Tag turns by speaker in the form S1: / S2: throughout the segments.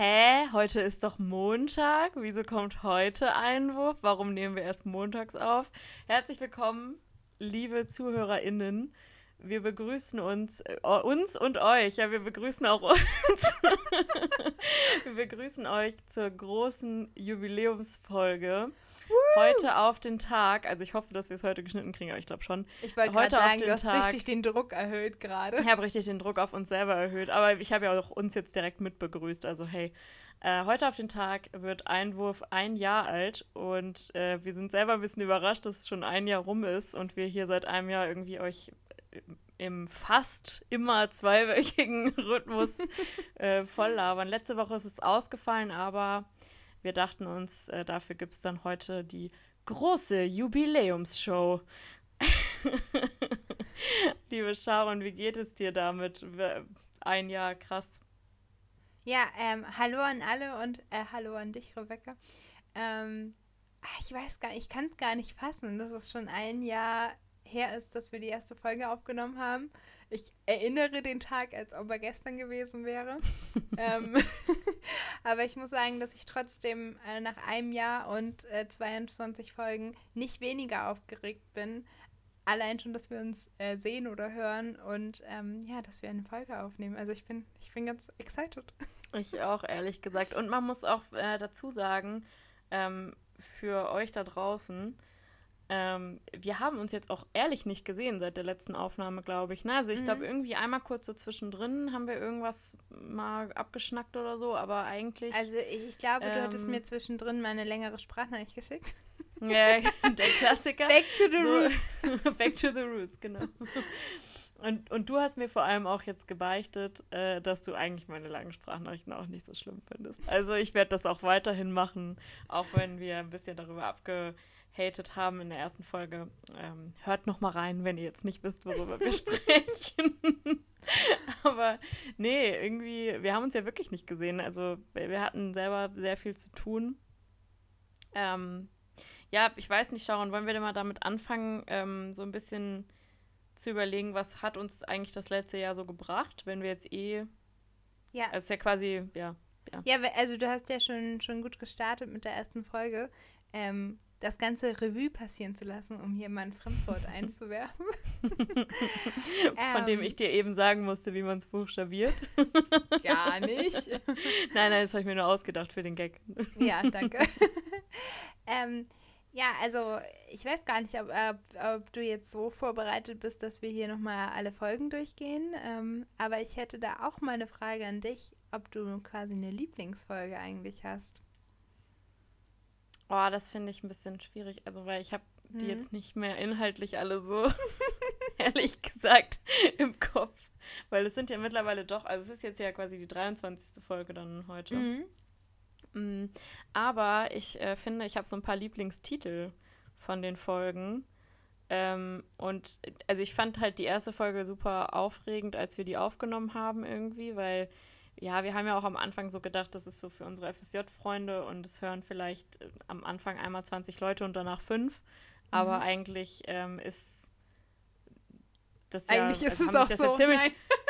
S1: hä, heute ist doch Montag. Wieso kommt heute Einwurf? Warum nehmen wir erst montags auf? Herzlich willkommen, liebe ZuhörerInnen. Wir begrüßen uns, äh, uns und euch. Ja, wir begrüßen auch uns. wir begrüßen euch zur großen Jubiläumsfolge. Heute auf den Tag, also ich hoffe, dass wir es heute geschnitten kriegen, aber ich glaube schon.
S2: Ich wollte gerade sagen, du hast Tag, richtig den Druck erhöht gerade.
S1: Ich habe richtig den Druck auf uns selber erhöht, aber ich habe ja auch uns jetzt direkt mitbegrüßt, also hey. Äh, heute auf den Tag wird Einwurf ein Jahr alt und äh, wir sind selber ein bisschen überrascht, dass es schon ein Jahr rum ist und wir hier seit einem Jahr irgendwie euch im fast immer zweiwöchigen Rhythmus äh, voll labern. Letzte Woche ist es ausgefallen, aber wir dachten uns, äh, dafür gibt es dann heute die große Jubiläumsshow. Liebe Sharon, wie geht es dir damit? Ein Jahr, krass.
S2: Ja, ähm, hallo an alle und äh, hallo an dich, Rebecca. Ähm, ich weiß gar nicht, ich kann es gar nicht fassen, dass es schon ein Jahr her ist, dass wir die erste Folge aufgenommen haben. Ich erinnere den Tag, als ob er gestern gewesen wäre. ähm, aber ich muss sagen, dass ich trotzdem äh, nach einem Jahr und äh, 22 Folgen nicht weniger aufgeregt bin. Allein schon, dass wir uns äh, sehen oder hören und ähm, ja, dass wir eine Folge aufnehmen. Also ich bin, ich bin ganz excited.
S1: Ich auch, ehrlich gesagt. Und man muss auch äh, dazu sagen, ähm, für euch da draußen, ähm, wir haben uns jetzt auch ehrlich nicht gesehen seit der letzten Aufnahme, glaube ich. Ne? Also ich mhm. glaube, irgendwie einmal kurz so zwischendrin haben wir irgendwas mal abgeschnackt oder so, aber eigentlich.
S2: Also ich, ich glaube, ähm, du hattest ähm, mir zwischendrin mal eine längere Sprachnachricht geschickt.
S1: Ja, der Klassiker.
S2: Back to the so, roots.
S1: Back to the roots, genau. Und, und du hast mir vor allem auch jetzt gebeichtet, äh, dass du eigentlich meine langen Sprachnachrichten auch nicht so schlimm findest. Also ich werde das auch weiterhin machen, auch wenn wir ein bisschen darüber abge gehatet haben in der ersten Folge. Ähm, hört noch mal rein, wenn ihr jetzt nicht wisst, worüber wir sprechen. Aber nee, irgendwie, wir haben uns ja wirklich nicht gesehen. Also wir hatten selber sehr viel zu tun. Ähm, ja, ich weiß nicht, Sharon, wollen wir denn mal damit anfangen, ähm, so ein bisschen zu überlegen, was hat uns eigentlich das letzte Jahr so gebracht, wenn wir jetzt eh. Ja. Also es ist ja quasi, ja.
S2: Ja, ja also du hast ja schon, schon gut gestartet mit der ersten Folge. Ähm, das ganze Revue passieren zu lassen, um hier mal ein Fremdwort einzuwerfen.
S1: Von dem ich dir eben sagen musste, wie man es buchstabiert.
S2: Gar nicht.
S1: nein, nein, das habe ich mir nur ausgedacht für den Gag.
S2: ja, danke. ähm, ja, also ich weiß gar nicht, ob, ob, ob, du jetzt so vorbereitet bist, dass wir hier nochmal alle Folgen durchgehen. Ähm, aber ich hätte da auch mal eine Frage an dich, ob du quasi eine Lieblingsfolge eigentlich hast.
S1: Oh, das finde ich ein bisschen schwierig. Also, weil ich habe mhm. die jetzt nicht mehr inhaltlich alle so, ehrlich gesagt, im Kopf. Weil es sind ja mittlerweile doch, also es ist jetzt ja quasi die 23. Folge dann heute. Mhm. Mhm. Aber ich äh, finde, ich habe so ein paar Lieblingstitel von den Folgen. Ähm, und also ich fand halt die erste Folge super aufregend, als wir die aufgenommen haben irgendwie, weil ja, wir haben ja auch am Anfang so gedacht, das ist so für unsere FSJ-Freunde und es hören vielleicht äh, am Anfang einmal 20 Leute und danach fünf. Aber mhm. eigentlich ähm, ist
S2: das ja. Eigentlich ist also es auch so.
S1: ziemlich,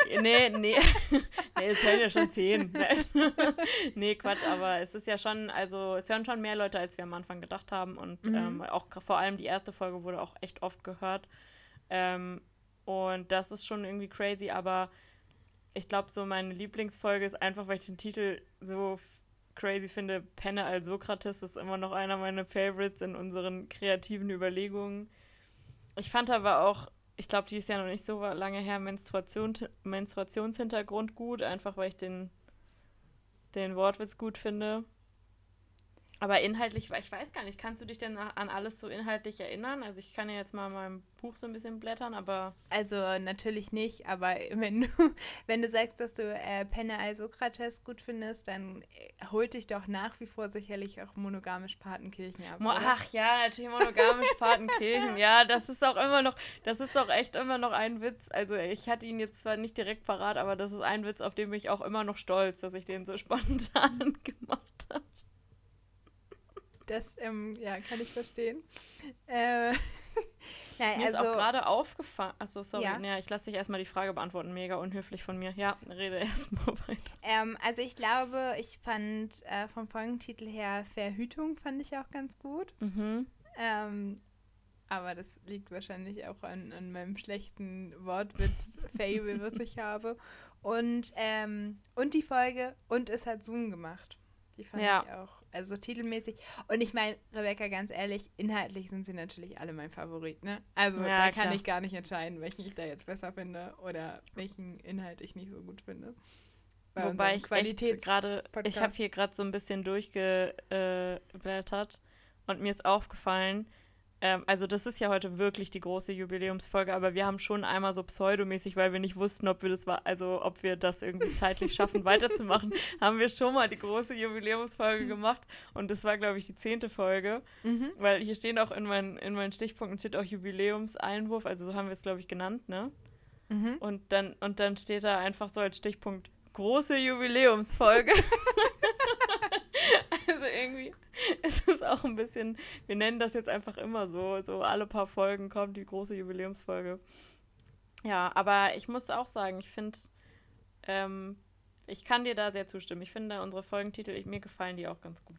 S1: nee, nee. nee, es hören ja schon zehn. nee, Quatsch, aber es ist ja schon, also es hören schon mehr Leute, als wir am Anfang gedacht haben. Und mhm. ähm, auch vor allem die erste Folge wurde auch echt oft gehört. Ähm, und das ist schon irgendwie crazy, aber ich glaube, so meine Lieblingsfolge ist einfach, weil ich den Titel so crazy finde. Penne als Sokrates ist immer noch einer meiner Favorites in unseren kreativen Überlegungen. Ich fand aber auch, ich glaube, die ist ja noch nicht so lange her, Menstruation, Menstruationshintergrund gut, einfach weil ich den, den Wortwitz gut finde. Aber inhaltlich, ich weiß gar nicht, kannst du dich denn an alles so inhaltlich erinnern? Also ich kann ja jetzt mal in meinem Buch so ein bisschen blättern, aber...
S2: Also natürlich nicht, aber wenn du, wenn du sagst, dass du äh, Penne al Sokrates gut findest, dann äh, holt dich doch nach wie vor sicherlich auch monogamisch Patenkirchen ab.
S1: Mo Ach ja, natürlich monogamisch Patenkirchen. Ja, das ist auch immer noch, das ist auch echt immer noch ein Witz. Also ich hatte ihn jetzt zwar nicht direkt parat, aber das ist ein Witz, auf den bin ich auch immer noch stolz, dass ich den so spontan gemacht habe.
S2: Das, ähm, ja, kann ich verstehen. Äh,
S1: Ja, mir also, ist auch also gerade aufgefallen. Achso, sorry. Ja. ja ich lasse dich erstmal die Frage beantworten. Mega unhöflich von mir. Ja, rede erstmal weiter.
S2: Ähm, also ich glaube, ich fand äh, vom Folgentitel her Verhütung fand ich auch ganz gut. Mhm. Ähm, aber das liegt wahrscheinlich auch an, an meinem schlechten Wortwitz-Fable, was ich habe. Und, ähm, und die Folge und es hat Zoom gemacht. Die fand ja. ich auch. Also titelmäßig. Und ich meine, Rebecca, ganz ehrlich, inhaltlich sind sie natürlich alle mein Favorit, ne? Also ja, da kann klar. ich gar nicht entscheiden, welchen ich da jetzt besser finde oder welchen Inhalt ich nicht so gut finde.
S1: Bei Wobei ich gerade, ich habe hier gerade so ein bisschen durchgeblättert und mir ist aufgefallen, ähm, also das ist ja heute wirklich die große Jubiläumsfolge, aber wir haben schon einmal so pseudomäßig, weil wir nicht wussten, ob wir das war, also ob wir das irgendwie zeitlich schaffen, weiterzumachen, haben wir schon mal die große Jubiläumsfolge gemacht und das war, glaube ich, die zehnte Folge, mhm. weil hier stehen auch in, mein, in meinen Stichpunkten steht auch Jubiläumseinwurf, also so haben wir es, glaube ich, genannt, ne? Mhm. Und, dann, und dann steht da einfach so als Stichpunkt große Jubiläumsfolge. es ist auch ein bisschen, wir nennen das jetzt einfach immer so, so alle paar Folgen kommt die große Jubiläumsfolge. Ja, aber ich muss auch sagen, ich finde, ähm, ich kann dir da sehr zustimmen. Ich finde unsere Folgentitel, ich, mir gefallen die auch ganz gut.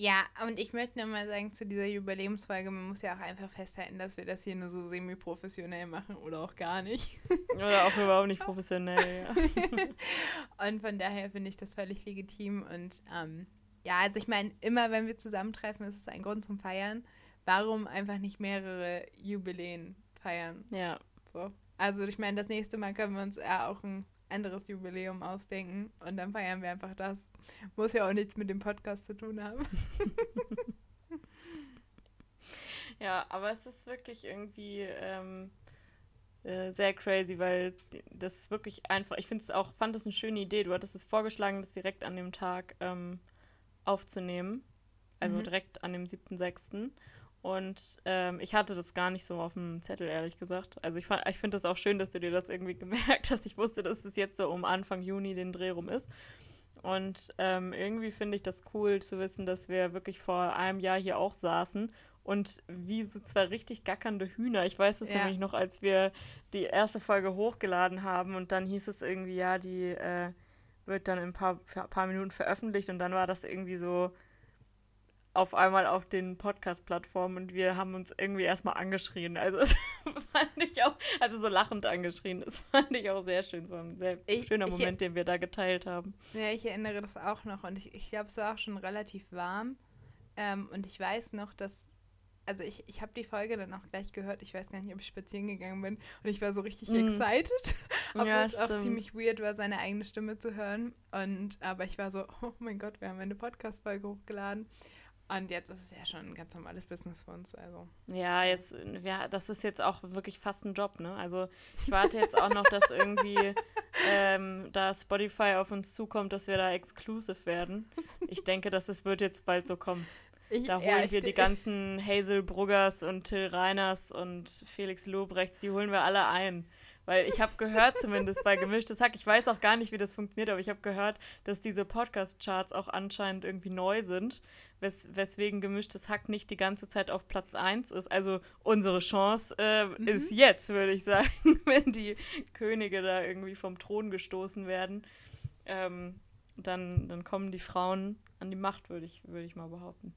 S2: Ja, und ich möchte nur mal sagen, zu dieser Jubiläumsfolge, man muss ja auch einfach festhalten, dass wir das hier nur so semi-professionell machen oder auch gar nicht.
S1: Oder auch überhaupt nicht professionell,
S2: ja. und von daher finde ich das völlig legitim und ähm, ja, also ich meine, immer wenn wir zusammentreffen, ist es ein Grund zum Feiern. Warum einfach nicht mehrere Jubiläen feiern?
S1: Ja.
S2: So. Also ich meine, das nächste Mal können wir uns ja auch ein anderes Jubiläum ausdenken und dann feiern wir einfach das. Muss ja auch nichts mit dem Podcast zu tun haben.
S1: ja, aber es ist wirklich irgendwie ähm, äh, sehr crazy, weil das ist wirklich einfach, ich finde es auch, fand es eine schöne Idee. Du hattest es vorgeschlagen, das direkt an dem Tag ähm, aufzunehmen. Also mhm. direkt an dem 7.6. Und ähm, ich hatte das gar nicht so auf dem Zettel, ehrlich gesagt. Also ich, ich finde das auch schön, dass du dir das irgendwie gemerkt hast. Ich wusste, dass es jetzt so um Anfang Juni den Dreh rum ist. Und ähm, irgendwie finde ich das cool zu wissen, dass wir wirklich vor einem Jahr hier auch saßen und wie so zwei richtig gackernde Hühner. Ich weiß es ja. nämlich noch, als wir die erste Folge hochgeladen haben und dann hieß es irgendwie, ja, die äh, wird dann in ein paar, paar Minuten veröffentlicht und dann war das irgendwie so auf einmal auf den Podcast-Plattformen und wir haben uns irgendwie erstmal angeschrien. Also das fand ich auch, also so lachend angeschrien. Das fand ich auch sehr schön. Es war ein sehr ich, schöner ich, Moment, den wir da geteilt haben.
S2: Ja, ich erinnere das auch noch und ich, ich glaube, es war auch schon relativ warm. Ähm, und ich weiß noch, dass also ich, ich habe die Folge dann auch gleich gehört. Ich weiß gar nicht, ob ich spazieren gegangen bin. Und ich war so richtig mm. excited. Obwohl ja, es auch ziemlich weird war, seine eigene Stimme zu hören. Und aber ich war so, oh mein Gott, wir haben eine Podcast-Folge hochgeladen. Und jetzt ist es ja schon ein ganz normales Business für uns. Also.
S1: Ja, jetzt, ja, das ist jetzt auch wirklich fast ein Job, ne? Also ich warte jetzt auch noch, dass irgendwie ähm, da Spotify auf uns zukommt, dass wir da exclusive werden. Ich denke, dass es wird jetzt bald so kommen. Ich, da holen ja, wir die ganzen Hazel Bruggers und Till Reiners und Felix Lobrechts, die holen wir alle ein. Weil ich habe gehört, zumindest bei Gemischtes Hack, ich weiß auch gar nicht, wie das funktioniert, aber ich habe gehört, dass diese Podcast-Charts auch anscheinend irgendwie neu sind, wes weswegen Gemischtes Hack nicht die ganze Zeit auf Platz 1 ist. Also unsere Chance äh, mhm. ist jetzt, würde ich sagen, wenn die Könige da irgendwie vom Thron gestoßen werden. Ähm, dann, dann kommen die Frauen an die Macht, würde ich, würd ich mal behaupten.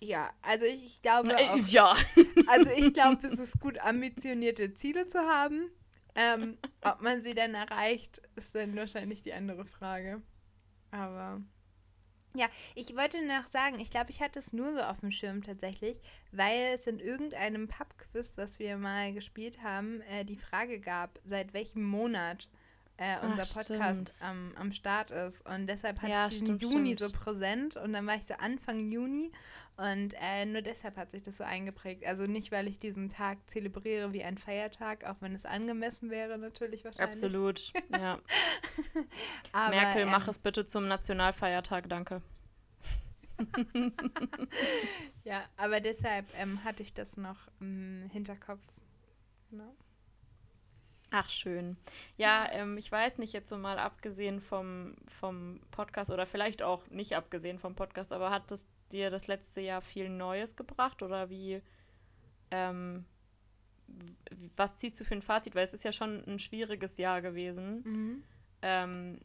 S2: Ja, also ich glaube
S1: äh, auch, Ja.
S2: Also ich glaube, es ist gut, ambitionierte Ziele zu haben. Ähm, ob man sie denn erreicht, ist dann wahrscheinlich die andere Frage. Aber ja, ich wollte noch sagen, ich glaube, ich hatte es nur so auf dem Schirm tatsächlich, weil es in irgendeinem Pub-Quiz, was wir mal gespielt haben, äh, die Frage gab, seit welchem Monat äh, unser Ach, Podcast am, am Start ist. Und deshalb hatte ja, ich diesen stimmt, Juni stimmt. so präsent und dann war ich so Anfang Juni und äh, nur deshalb hat sich das so eingeprägt. Also nicht, weil ich diesen Tag zelebriere wie ein Feiertag, auch wenn es angemessen wäre, natürlich wahrscheinlich.
S1: Absolut, ja. Aber, Merkel, ähm, mach es bitte zum Nationalfeiertag, danke.
S2: ja, aber deshalb ähm, hatte ich das noch im Hinterkopf. Genau.
S1: Ach, schön. Ja, ähm, ich weiß nicht, jetzt so mal abgesehen vom, vom Podcast oder vielleicht auch nicht abgesehen vom Podcast, aber hat das dir das letzte Jahr viel Neues gebracht oder wie, ähm, was ziehst du für ein Fazit? Weil es ist ja schon ein schwieriges Jahr gewesen. Mhm. Ähm,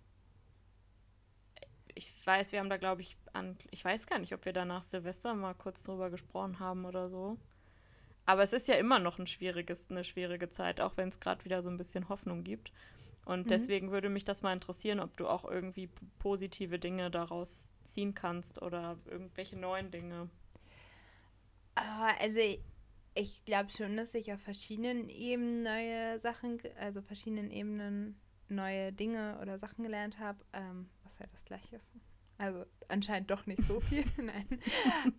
S1: ich weiß, wir haben da, glaube ich, an, ich weiß gar nicht, ob wir da nach Silvester mal kurz drüber gesprochen haben oder so. Aber es ist ja immer noch ein schwieriges, eine schwierige Zeit, auch wenn es gerade wieder so ein bisschen Hoffnung gibt. Und mhm. deswegen würde mich das mal interessieren, ob du auch irgendwie positive Dinge daraus ziehen kannst oder irgendwelche neuen Dinge.
S2: Ah, also ich glaube schon, dass ich auf verschiedenen Ebenen neue Sachen, also verschiedenen Ebenen neue Dinge oder Sachen gelernt habe, ähm, was ja das gleiche ist. Also anscheinend doch nicht so viel. Nein.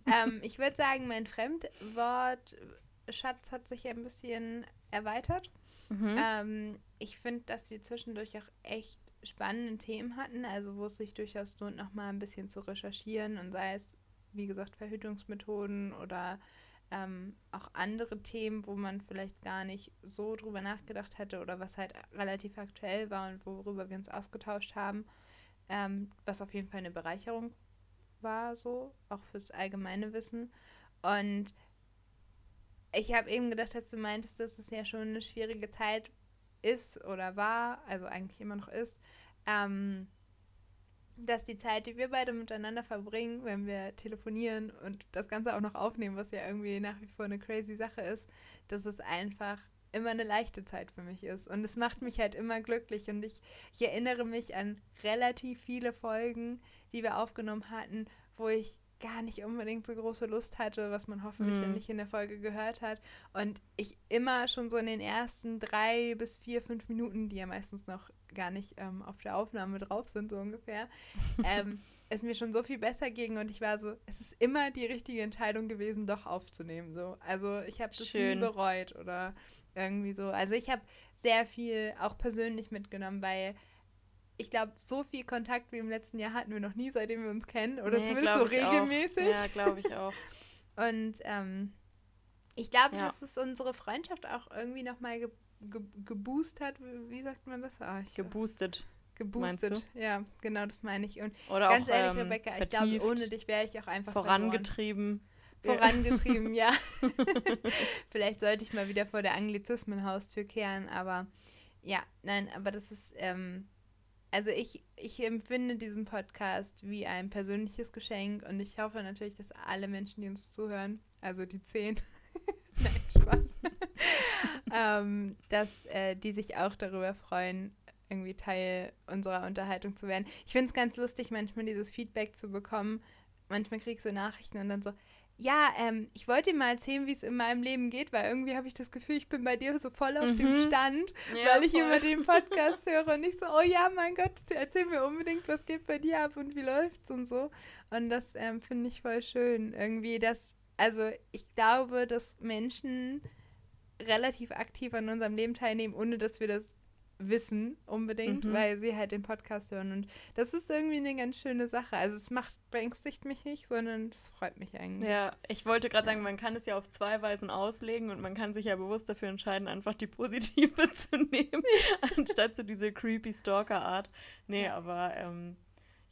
S2: ähm, ich würde sagen, mein Fremdwortschatz hat sich ein bisschen erweitert. Mhm. Ähm, ich finde, dass wir zwischendurch auch echt spannende Themen hatten, also wo es sich durchaus lohnt, nochmal ein bisschen zu recherchieren und sei es, wie gesagt, Verhütungsmethoden oder ähm, auch andere Themen, wo man vielleicht gar nicht so drüber nachgedacht hätte oder was halt relativ aktuell war und worüber wir uns ausgetauscht haben, ähm, was auf jeden Fall eine Bereicherung war, so, auch fürs allgemeine Wissen. Und ich habe eben gedacht, als du meintest, dass es ja schon eine schwierige Zeit ist oder war, also eigentlich immer noch ist, ähm, dass die Zeit, die wir beide miteinander verbringen, wenn wir telefonieren und das Ganze auch noch aufnehmen, was ja irgendwie nach wie vor eine crazy Sache ist, dass es einfach immer eine leichte Zeit für mich ist. Und es macht mich halt immer glücklich. Und ich, ich erinnere mich an relativ viele Folgen, die wir aufgenommen hatten, wo ich gar nicht unbedingt so große Lust hatte, was man hoffentlich mhm. nicht in der Folge gehört hat. Und ich immer schon so in den ersten drei bis vier, fünf Minuten, die ja meistens noch gar nicht ähm, auf der Aufnahme drauf sind, so ungefähr, ähm, es mir schon so viel besser ging und ich war so, es ist immer die richtige Entscheidung gewesen, doch aufzunehmen. So. Also ich habe das Schön. nie bereut oder irgendwie so. Also ich habe sehr viel auch persönlich mitgenommen, weil ich glaube, so viel Kontakt wie im letzten Jahr hatten wir noch nie, seitdem wir uns kennen. Oder nee, zumindest so regelmäßig. Auch.
S1: Ja, glaube ich auch.
S2: Und ähm, ich glaube, ja. dass es unsere Freundschaft auch irgendwie nochmal ge ge geboostet hat. Wie sagt man das?
S1: Ah, geboostet.
S2: Geboostet, ja, genau, das meine ich. Und Oder ganz auch, ehrlich, ähm, Rebecca, vertieft, ich glaube, ohne dich wäre ich auch einfach
S1: vorangetrieben.
S2: Verloren. Vorangetrieben, ja. Vielleicht sollte ich mal wieder vor der Anglizismen-Haustür kehren, aber ja, nein, aber das ist, ähm, also ich, ich empfinde diesen Podcast wie ein persönliches Geschenk und ich hoffe natürlich, dass alle Menschen, die uns zuhören, also die zehn, nein, Spaß, ähm, dass äh, die sich auch darüber freuen, irgendwie Teil unserer Unterhaltung zu werden. Ich finde es ganz lustig, manchmal dieses Feedback zu bekommen. Manchmal kriegst du Nachrichten und dann so, ja, ähm, ich wollte dir mal erzählen, wie es in meinem Leben geht, weil irgendwie habe ich das Gefühl, ich bin bei dir so voll auf mhm. dem Stand, ja, weil ich voll. immer den Podcast höre und nicht so, oh ja, mein Gott, erzähl mir unbedingt, was geht bei dir ab und wie läuft's und so. Und das ähm, finde ich voll schön. Irgendwie, dass, also ich glaube, dass Menschen relativ aktiv an unserem Leben teilnehmen, ohne dass wir das wissen unbedingt, mhm. weil sie halt den Podcast hören. Und das ist irgendwie eine ganz schöne Sache. Also es macht, beängstigt mich nicht, sondern es freut mich eigentlich.
S1: Ja, ich wollte gerade sagen, man kann es ja auf zwei Weisen auslegen und man kann sich ja bewusst dafür entscheiden, einfach die positive zu nehmen, anstatt so diese creepy Stalker-Art. Nee, ja. aber ähm,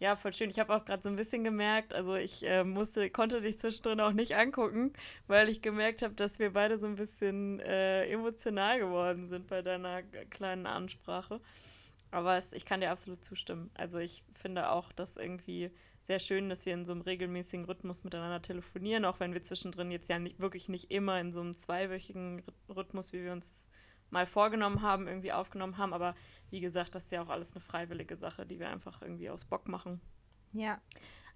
S1: ja, voll schön. Ich habe auch gerade so ein bisschen gemerkt, also ich äh, musste, konnte dich zwischendrin auch nicht angucken, weil ich gemerkt habe, dass wir beide so ein bisschen äh, emotional geworden sind bei deiner kleinen Ansprache. Aber es, ich kann dir absolut zustimmen. Also ich finde auch, dass irgendwie sehr schön, dass wir in so einem regelmäßigen Rhythmus miteinander telefonieren, auch wenn wir zwischendrin jetzt ja nicht, wirklich nicht immer in so einem zweiwöchigen Rhythmus, wie wir uns das mal vorgenommen haben, irgendwie aufgenommen haben. Aber wie gesagt, das ist ja auch alles eine freiwillige Sache, die wir einfach irgendwie aus Bock machen.
S2: Ja.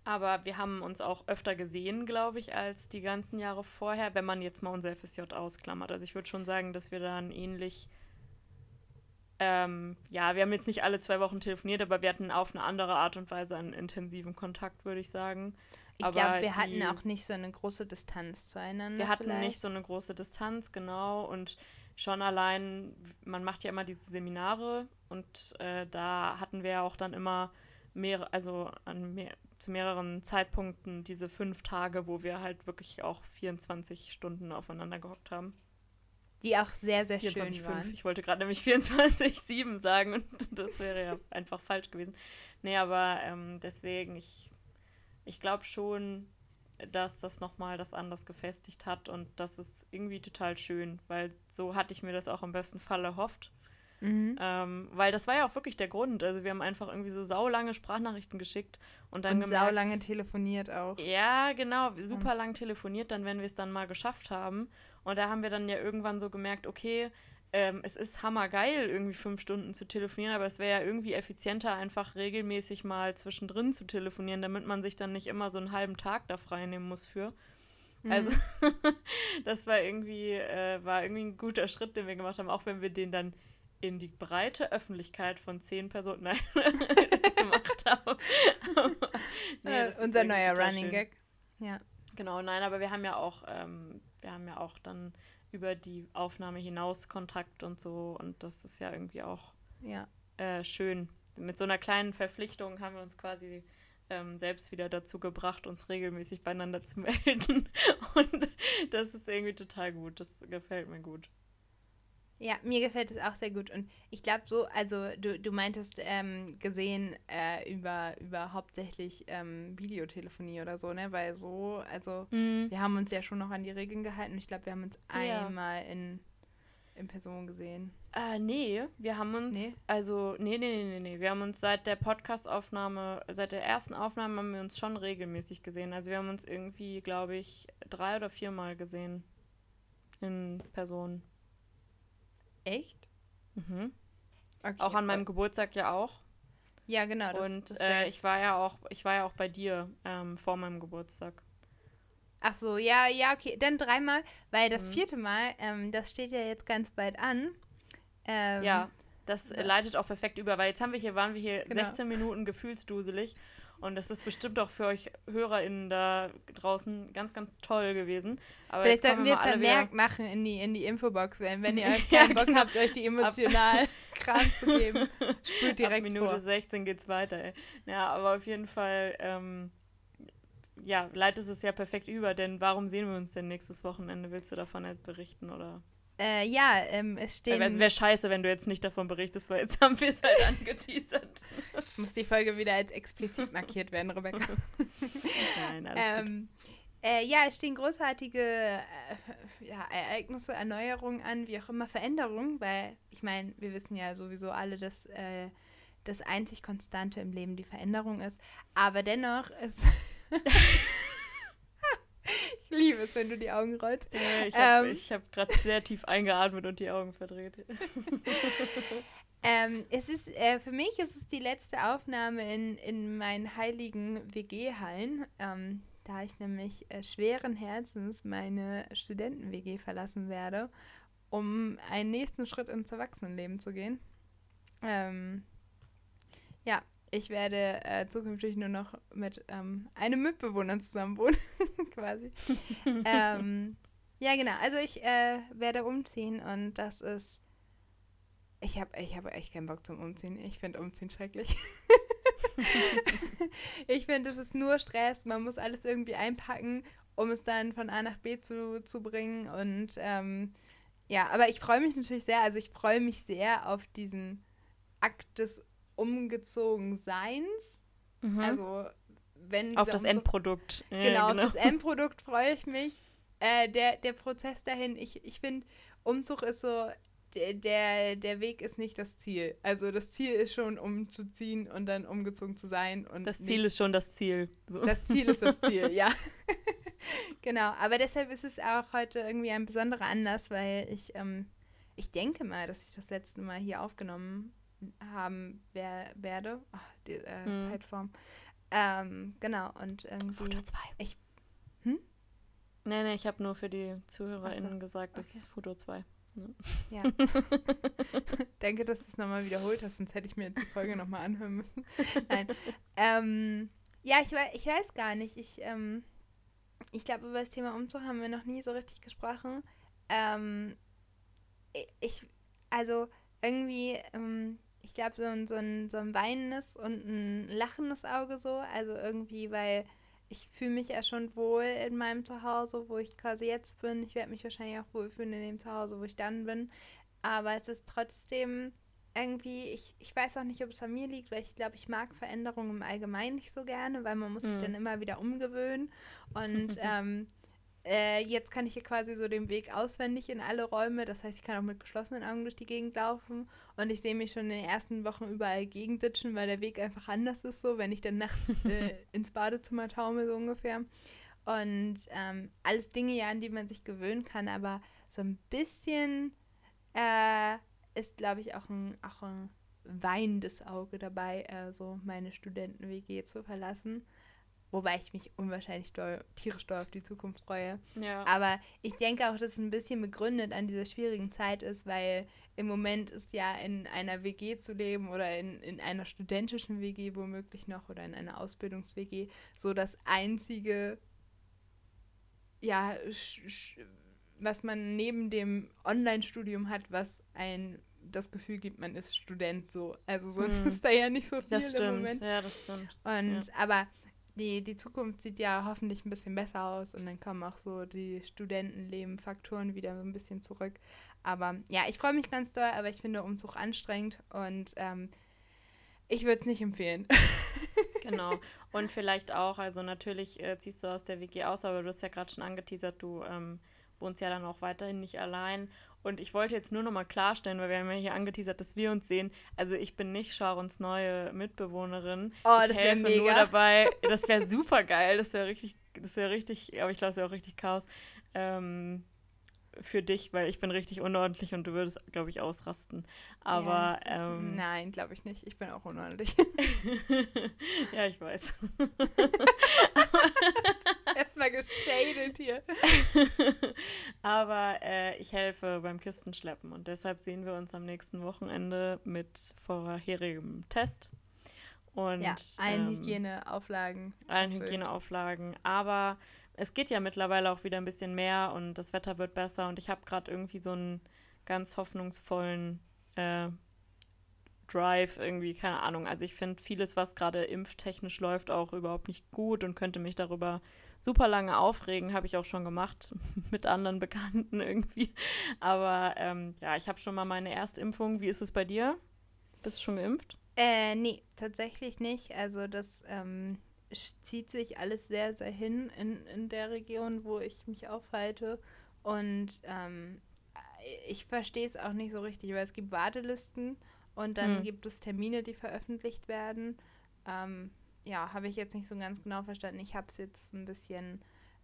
S1: Aber wir haben uns auch öfter gesehen, glaube ich, als die ganzen Jahre vorher, wenn man jetzt mal unser FSJ ausklammert. Also ich würde schon sagen, dass wir dann ähnlich. Ähm, ja, wir haben jetzt nicht alle zwei Wochen telefoniert, aber wir hatten auf eine andere Art und Weise einen intensiven Kontakt, würde ich sagen.
S2: Ich glaube, wir die, hatten auch nicht so eine große Distanz zueinander.
S1: Wir hatten vielleicht. nicht so eine große Distanz, genau. Und schon allein, man macht ja immer diese Seminare und äh, da hatten wir ja auch dann immer mehrere, also mehr, zu mehreren Zeitpunkten diese fünf Tage, wo wir halt wirklich auch 24 Stunden aufeinander gehockt haben.
S2: Die auch sehr, sehr 24, schön waren. 5.
S1: Ich wollte gerade nämlich 24-7 sagen und das wäre ja einfach falsch gewesen. Nee, aber ähm, deswegen, ich, ich glaube schon, dass das nochmal das anders gefestigt hat und das ist irgendwie total schön, weil so hatte ich mir das auch im besten Fall erhofft. Mhm. Ähm, weil das war ja auch wirklich der Grund. Also wir haben einfach irgendwie so saulange Sprachnachrichten geschickt und dann
S2: und gemerkt, saulange telefoniert auch.
S1: Ja, genau, super lang telefoniert, dann wenn wir es dann mal geschafft haben. Und da haben wir dann ja irgendwann so gemerkt, okay, ähm, es ist hammergeil, irgendwie fünf Stunden zu telefonieren, aber es wäre ja irgendwie effizienter, einfach regelmäßig mal zwischendrin zu telefonieren, damit man sich dann nicht immer so einen halben Tag da freinehmen muss für. Mhm. Also, das war irgendwie, äh, war irgendwie ein guter Schritt, den wir gemacht haben, auch wenn wir den dann in die breite Öffentlichkeit von zehn Personen nein, gemacht haben.
S2: nee, unser neuer Running schön. Gag. Ja.
S1: Genau, nein, aber wir haben ja auch, ähm, wir haben ja auch dann über die Aufnahme hinaus Kontakt und so und das ist ja irgendwie auch
S2: ja.
S1: äh, schön. Mit so einer kleinen Verpflichtung haben wir uns quasi ähm, selbst wieder dazu gebracht, uns regelmäßig beieinander zu melden. Und das ist irgendwie total gut. Das gefällt mir gut.
S2: Ja, mir gefällt es auch sehr gut. Und ich glaube so, also du, du meintest ähm, gesehen äh, über, über hauptsächlich ähm, Videotelefonie oder so, ne? Weil so, also mhm. wir haben uns ja schon noch an die Regeln gehalten. Ich glaube, wir haben uns ja. einmal in, in Person gesehen.
S1: Äh, nee, wir haben uns, nee? also, nee, nee, nee, nee, nee. Wir haben uns seit der Podcast-Aufnahme, seit der ersten Aufnahme haben wir uns schon regelmäßig gesehen. Also wir haben uns irgendwie, glaube ich, drei oder viermal gesehen. In Person.
S2: Echt?
S1: Mhm. Okay. Auch an meinem äh, Geburtstag ja auch.
S2: Ja, genau.
S1: Das, und das äh, ich war ja auch, ich war ja auch bei dir ähm, vor meinem Geburtstag.
S2: Ach so, ja, ja, okay. Dann dreimal, weil das mhm. vierte Mal, ähm, das steht ja jetzt ganz bald an.
S1: Ähm, ja, das ja. leitet auch perfekt über, weil jetzt haben wir hier, waren wir hier genau. 16 Minuten gefühlsduselig und das ist bestimmt auch für euch HörerInnen da draußen ganz, ganz toll gewesen.
S2: Aber Vielleicht sollten wir vermerkt machen in die, in die Infobox, wenn, wenn ihr euch keinen Bock genau. habt, euch die emotional Kram zu geben. Spült direkt
S1: Ab Minute
S2: vor.
S1: 16 geht's weiter. Ey. Ja, aber auf jeden Fall, ähm, ja, leitet es ja perfekt über, denn warum sehen wir uns denn nächstes Wochenende? Willst du davon halt berichten oder?
S2: Äh, ja, ähm, es steht.
S1: Also wäre scheiße, wenn du jetzt nicht davon berichtest, weil jetzt haben wir es halt angeteasert.
S2: Muss die Folge wieder als explizit markiert werden, Rebecca. Nein, alles ähm, gut. Äh, ja, es stehen großartige äh, ja, Ereignisse, Erneuerungen an, wie auch immer Veränderungen, weil ich meine, wir wissen ja sowieso alle, dass äh, das einzig Konstante im Leben die Veränderung ist. Aber dennoch ist. liebe es, wenn du die Augen rollst.
S1: Ja, ich habe ähm, hab gerade sehr tief eingeatmet und die Augen verdreht.
S2: ähm, es ist, äh, für mich ist es die letzte Aufnahme in, in meinen heiligen WG-Hallen. Ähm, da ich nämlich äh, schweren Herzens meine Studenten-WG verlassen werde, um einen nächsten Schritt ins Erwachsenenleben zu gehen. Ähm, ja, ich werde äh, zukünftig nur noch mit ähm, einem Mitbewohner zusammen wohnen, quasi. ähm, ja, genau. Also ich äh, werde umziehen und das ist. Ich habe ich hab echt keinen Bock zum Umziehen. Ich finde Umziehen schrecklich. ich finde, es ist nur Stress. Man muss alles irgendwie einpacken, um es dann von A nach B zu, zu bringen. Und ähm, ja, aber ich freue mich natürlich sehr. Also ich freue mich sehr auf diesen Akt des umgezogen Seins. Mhm. Also wenn
S1: auf das Umzug Endprodukt.
S2: Ja, genau, genau, auf das Endprodukt freue ich mich. Äh, der, der Prozess dahin, ich, ich finde, Umzug ist so, der, der Weg ist nicht das Ziel. Also das Ziel ist schon, umzuziehen und dann umgezogen zu sein. Und
S1: das Ziel ist schon das Ziel.
S2: So. Das Ziel ist das Ziel, ja. genau, aber deshalb ist es auch heute irgendwie ein besonderer Anlass, weil ich, ähm, ich denke mal, dass ich das letzte Mal hier aufgenommen haben wer werde. Oh, die äh, mhm. Zeitform. Ähm, genau, und irgendwie.
S1: Foto 2.
S2: Ich. Hm?
S1: Nee, nee, ich habe nur für die ZuhörerInnen so, gesagt, das okay. ist Foto 2.
S2: Ja. Denke, dass du es nochmal wiederholt hast, sonst hätte ich mir jetzt die Folge nochmal anhören müssen. Nein. Ähm, ja, ich, ich weiß gar nicht. Ich, ähm, ich glaube, über das Thema Umzug haben wir noch nie so richtig gesprochen. Ähm, ich, also irgendwie, ähm, ich glaube, so ein, so, ein, so ein weinendes und ein lachendes Auge so. Also irgendwie, weil ich fühle mich ja schon wohl in meinem Zuhause, wo ich quasi jetzt bin. Ich werde mich wahrscheinlich auch wohlfühlen in dem Zuhause, wo ich dann bin. Aber es ist trotzdem irgendwie, ich, ich weiß auch nicht, ob es an mir liegt, weil ich glaube, ich mag Veränderungen im Allgemeinen nicht so gerne, weil man muss sich
S1: Mhm.
S2: dann immer wieder umgewöhnen. Und ähm, äh, jetzt kann ich hier quasi so den Weg auswendig in alle Räume. Das heißt, ich kann auch mit geschlossenen Augen durch die Gegend laufen. Und ich sehe mich schon in den ersten Wochen überall gegenditschen, weil der Weg einfach anders ist so, wenn ich dann nachts äh, ins Badezimmer taumel, so ungefähr. Und ähm, alles Dinge, ja, an die man sich gewöhnen kann, aber so ein bisschen äh, ist, glaube ich, auch ein, auch ein weinendes Auge dabei, äh, so meine Studenten-WG zu verlassen. Wobei ich mich unwahrscheinlich doll, tierisch doll auf die Zukunft freue.
S1: Ja.
S2: Aber ich denke auch, dass es ein bisschen begründet an dieser schwierigen Zeit ist, weil im Moment ist ja in einer WG zu leben oder in, in einer studentischen WG womöglich noch oder in einer Ausbildungs-WG so das einzige, ja, was man neben dem Online-Studium hat, was ein das Gefühl gibt, man ist Student so. Also sonst
S1: Hm.
S2: ist da ja nicht so viel
S1: Das
S2: im
S1: stimmt.
S2: Moment.
S1: Ja, das stimmt.
S2: Und aber die, die Zukunft sieht ja hoffentlich ein bisschen besser aus und dann kommen auch so die Studentenleben-Faktoren wieder so ein bisschen zurück. Aber ja, ich freue mich ganz doll, aber ich finde Umzug anstrengend und ähm, ich würde es nicht empfehlen.
S1: Genau. Und vielleicht auch, also natürlich äh, ziehst du aus der WG aus, aber du hast ja gerade schon angeteasert, du ähm, wohnst ja dann auch weiterhin nicht allein. Und ich wollte jetzt nur noch mal klarstellen, weil wir haben ja hier angeteasert, dass wir uns sehen. Also ich bin nicht Sharons neue Mitbewohnerin.
S2: Oh,
S1: ich
S2: das wär
S1: helfe nur
S2: mega.
S1: dabei. Das wäre super geil. Das wäre richtig, das wäre richtig, aber ich glaube, es wäre auch richtig Chaos. Ähm, für dich, weil ich bin richtig unordentlich und du würdest, glaube ich, ausrasten. Aber
S2: ja,
S1: ähm,
S2: nein, glaube ich nicht. Ich bin auch unordentlich.
S1: ja, ich weiß.
S2: Erstmal geschadet hier.
S1: Aber äh, ich helfe beim Kistenschleppen und deshalb sehen wir uns am nächsten Wochenende mit vorherigem Test und
S2: Ja, allen
S1: ähm,
S2: Hygieneauflagen.
S1: allen
S2: erfüllt.
S1: Hygieneauflagen. Aber es geht ja mittlerweile auch wieder ein bisschen mehr und das Wetter wird besser und ich habe gerade irgendwie so einen ganz hoffnungsvollen äh, Drive irgendwie, keine Ahnung. Also ich finde vieles, was gerade impftechnisch läuft, auch überhaupt nicht gut und könnte mich darüber super lange aufregen. Habe ich auch schon gemacht mit anderen Bekannten irgendwie. Aber ähm, ja, ich habe schon mal meine Erstimpfung. Wie ist es bei dir? Bist du schon geimpft?
S2: Äh, nee, tatsächlich nicht. Also das ähm, zieht sich alles sehr, sehr hin in, in der Region, wo ich mich aufhalte. Und ähm, ich verstehe es auch nicht so richtig, weil es gibt Wartelisten und dann
S1: Hm.
S2: gibt es Termine, die veröffentlicht werden. Ähm, ja, habe ich jetzt nicht so ganz genau verstanden. Ich habe es jetzt ein bisschen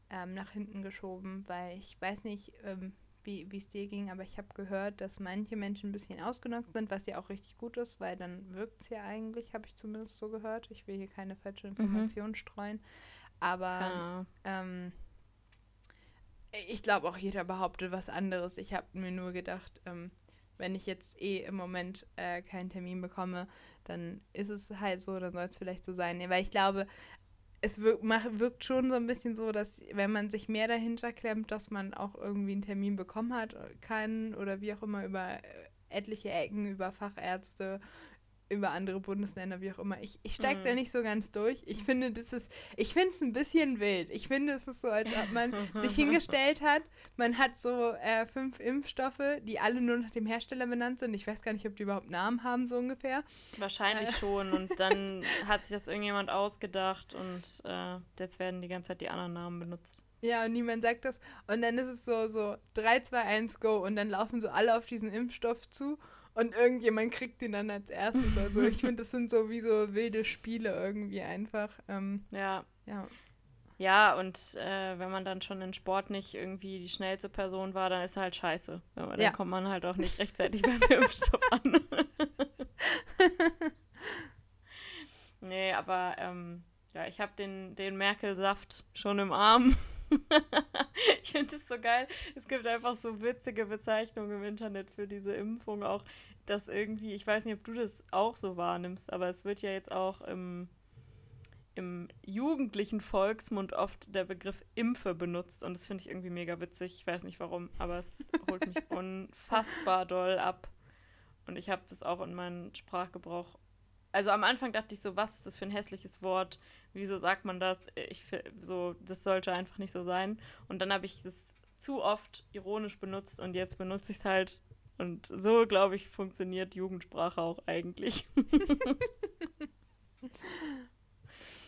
S2: ähm, nach hinten geschoben, weil ich weiß nicht, ähm, wie es dir ging, aber ich habe gehört, dass manche Menschen ein bisschen ausgenockt sind, was ja auch richtig gut ist, weil dann wirkt es ja eigentlich, habe ich zumindest so gehört. Ich will hier keine falsche Information streuen. Aber ähm, ich glaube auch jeder behauptet was anderes. Ich habe mir nur gedacht, ähm, wenn ich jetzt eh im Moment äh, keinen Termin bekomme, dann ist es halt so, dann soll es vielleicht so sein. Weil ich glaube, es wirkt, schon so ein bisschen so, dass wenn man sich mehr dahinter klemmt, dass man auch irgendwie einen Termin bekommen hat, kann oder wie auch immer über äh, etliche Ecken, über Fachärzte, über andere Bundesländer, wie auch immer. Ich, ich steige da
S1: Mhm.
S2: nicht so ganz durch. Ich finde, das ist, ich finde es ein bisschen wild. Ich finde, es ist so, als ob man sich hingestellt hat, man hat so äh, fünf Impfstoffe, die alle nur nach dem Hersteller benannt sind. Ich weiß gar nicht, ob die überhaupt Namen haben, so ungefähr.
S1: Wahrscheinlich
S2: Äh.
S1: schon. Und dann hat sich das irgendjemand ausgedacht und äh, jetzt werden die ganze Zeit die anderen Namen benutzt.
S2: Ja, und niemand sagt das. Und dann ist es so, so 3, 2, 1, go. Und dann laufen so alle auf diesen Impfstoff zu und irgendjemand kriegt den dann als erstes. Also ich finde, das sind so wie so wilde Spiele irgendwie einfach. Ähm,
S1: Ja.
S2: ja.
S1: Ja, und äh, wenn man dann schon in Sport nicht irgendwie die schnellste Person war, dann ist halt scheiße. Aber dann
S2: Ja.
S1: kommt man halt auch nicht rechtzeitig beim Impfstoff an. nee, aber ähm, ja, ich habe den, den Merkel-Saft schon im Arm. Ich finde es so geil. Es gibt einfach so witzige Bezeichnungen im Internet für diese Impfung auch, dass irgendwie, ich weiß nicht, ob du das auch so wahrnimmst, aber es wird ja jetzt auch im im jugendlichen Volksmund oft der Begriff Impfe benutzt und das finde ich irgendwie mega witzig. Ich weiß nicht warum, aber es holt mich unfassbar doll ab. Und ich habe das auch in meinen Sprachgebrauch. Also am Anfang dachte ich so, was ist das für ein hässliches Wort? Wieso sagt man das? Ich so, das sollte einfach nicht so sein. Und dann habe ich das zu oft ironisch benutzt und jetzt benutze ich es halt Und so, glaube ich, funktioniert Jugendsprache auch eigentlich.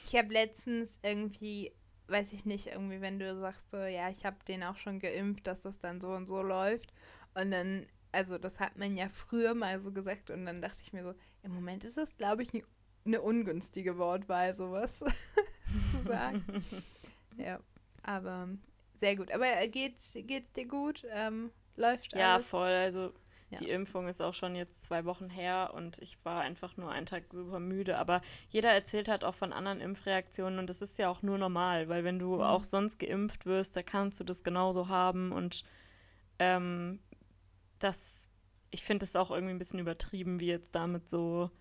S2: ich habe letztens irgendwie, weiß ich nicht, irgendwie, wenn du sagst so, ja, ich habe den auch schon geimpft, dass das dann so und so läuft. Und dann, also das hat man ja früher mal so gesagt und dann dachte ich mir so, im Moment ist das, glaube ich, eine ungünstige Wortwahl, sowas zu sagen. ja, aber sehr gut. Aber äh, geht's, geht's dir gut? Ähm, läuft
S1: ja, alles? Ja, voll. Also ja. die Impfung ist auch schon jetzt zwei Wochen her und ich war einfach nur einen Tag super müde. Aber jeder erzählt halt auch von anderen Impfreaktionen und das ist ja auch nur normal, weil wenn du mhm. auch sonst geimpft wirst, da kannst du das genauso haben und ähm, das, ich finde es auch irgendwie ein bisschen übertrieben, wie jetzt damit so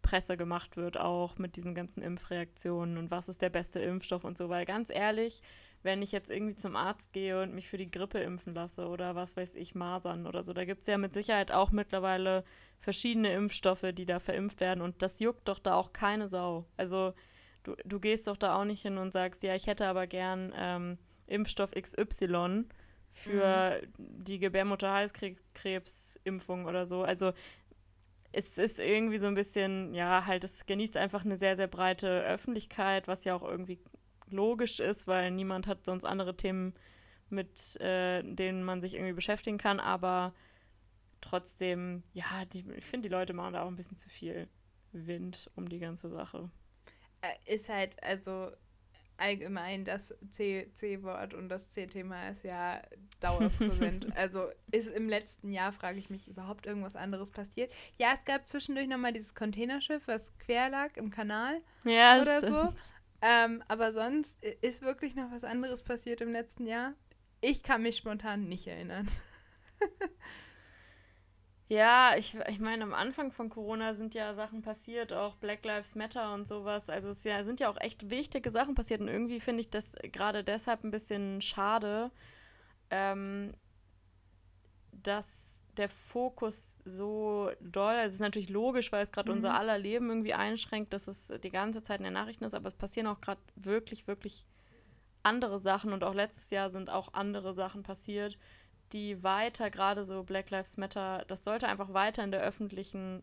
S1: Presse gemacht wird, auch mit diesen ganzen Impfreaktionen und was ist der beste Impfstoff und so, weil ganz ehrlich, wenn ich jetzt irgendwie zum Arzt gehe und mich für die Grippe impfen lasse oder was weiß ich, Masern oder so, da gibt es ja mit Sicherheit auch mittlerweile verschiedene Impfstoffe, die da verimpft werden und das juckt doch da auch keine Sau. Also du, du gehst doch da auch nicht hin und sagst, ja, ich hätte aber gern ähm, Impfstoff XY für mhm. die Gebärmutterhalskrebsimpfung oder so. Also es ist irgendwie so ein bisschen, ja, halt, es genießt einfach eine sehr, sehr breite Öffentlichkeit, was ja auch irgendwie logisch ist, weil niemand hat sonst andere Themen, mit äh, denen man sich irgendwie beschäftigen kann. Aber trotzdem, ja, die, ich finde, die Leute machen da auch ein bisschen zu viel Wind um die ganze Sache.
S2: Äh, ist halt, also allgemein das C-Wort und das C-Thema ist ja dauerpräsent. also ist im letzten Jahr, frage ich mich, überhaupt irgendwas anderes passiert? Ja, es gab zwischendurch nochmal dieses Containerschiff, was quer lag im Kanal ja, oder stimmt. so. Ähm, aber sonst ist wirklich noch was anderes passiert im letzten Jahr. Ich kann mich spontan nicht erinnern.
S1: Ja, ich, ich meine, am Anfang von Corona sind ja Sachen passiert, auch Black Lives Matter und sowas. Also es ja, sind ja auch echt wichtige Sachen passiert und irgendwie finde ich das gerade deshalb ein bisschen schade, ähm, dass der Fokus so doll, also es ist natürlich logisch, weil es gerade mhm. unser aller Leben irgendwie einschränkt, dass es die ganze Zeit in den Nachrichten ist, aber es passieren auch gerade wirklich, wirklich andere Sachen und auch letztes Jahr sind auch andere Sachen passiert, die weiter, gerade so Black Lives Matter, das sollte einfach weiter in der öffentlichen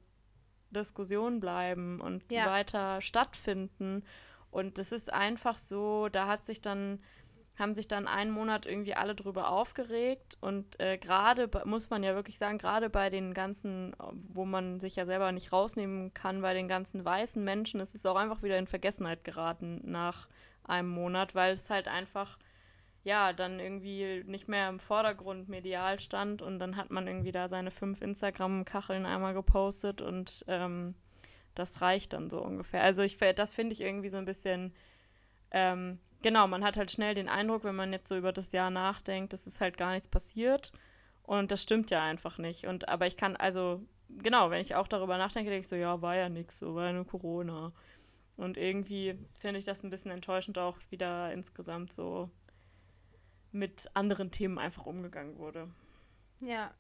S1: Diskussion bleiben und ja. weiter stattfinden. Und das ist einfach so, da hat sich dann, haben sich dann einen Monat irgendwie alle drüber aufgeregt. Und äh, gerade, muss man ja wirklich sagen, gerade bei den ganzen, wo man sich ja selber nicht rausnehmen kann, bei den ganzen weißen Menschen ist es auch einfach wieder in Vergessenheit geraten nach einem Monat, weil es halt einfach ja, dann irgendwie nicht mehr im Vordergrund medial stand und dann hat man irgendwie da seine fünf Instagram-Kacheln einmal gepostet und ähm, das reicht dann so ungefähr. Also ich das finde ich irgendwie so ein bisschen, ähm, genau, man hat halt schnell den Eindruck, wenn man jetzt so über das Jahr nachdenkt, dass ist halt gar nichts passiert und das stimmt ja einfach nicht. Und aber ich kann, also, genau, wenn ich auch darüber nachdenke, denke ich so, ja, war ja nichts, so war ja nur Corona. Und irgendwie finde ich das ein bisschen enttäuschend auch wieder insgesamt so mit anderen Themen einfach umgegangen wurde.
S2: Ja.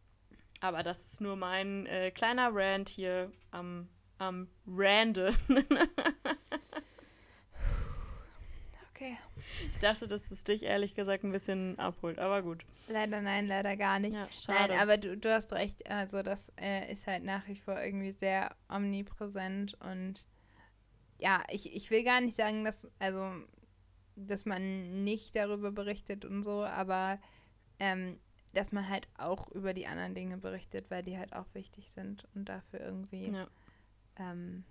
S1: Aber das ist nur mein äh, kleiner Rant hier am, am Rande.
S2: okay.
S1: Ich dachte, dass es dich ehrlich gesagt ein bisschen abholt, aber gut.
S2: Leider nein, leider gar nicht. Ja, nein, aber du, du hast recht. Also, das äh, ist halt nach wie vor irgendwie sehr omnipräsent und ja, ich, ich will gar nicht sagen, dass, also dass man nicht darüber berichtet und so, aber ähm, dass man halt auch über die anderen Dinge berichtet, weil die halt auch wichtig sind und dafür irgendwie ja, ähm,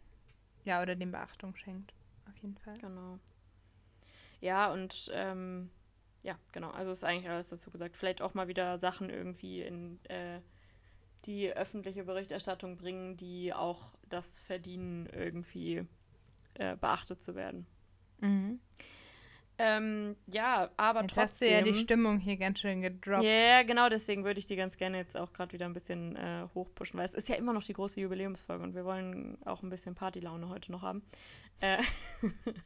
S2: ja oder dem Beachtung schenkt. Auf jeden Fall.
S1: Genau. Ja, und ähm, ja, genau. Also ist eigentlich alles dazu gesagt. Vielleicht auch mal wieder Sachen irgendwie in äh, die öffentliche Berichterstattung bringen, die auch das verdienen, irgendwie äh, beachtet zu werden.
S2: Mhm.
S1: Ähm, ja, aber
S2: jetzt
S1: trotzdem.
S2: hast du ja die Stimmung hier ganz schön gedroppt.
S1: Ja, yeah, genau, deswegen würde ich die ganz gerne jetzt auch gerade wieder ein bisschen äh, hochpushen, weil es ist ja immer noch die große Jubiläumsfolge und wir wollen auch ein bisschen Partylaune heute noch haben. Äh.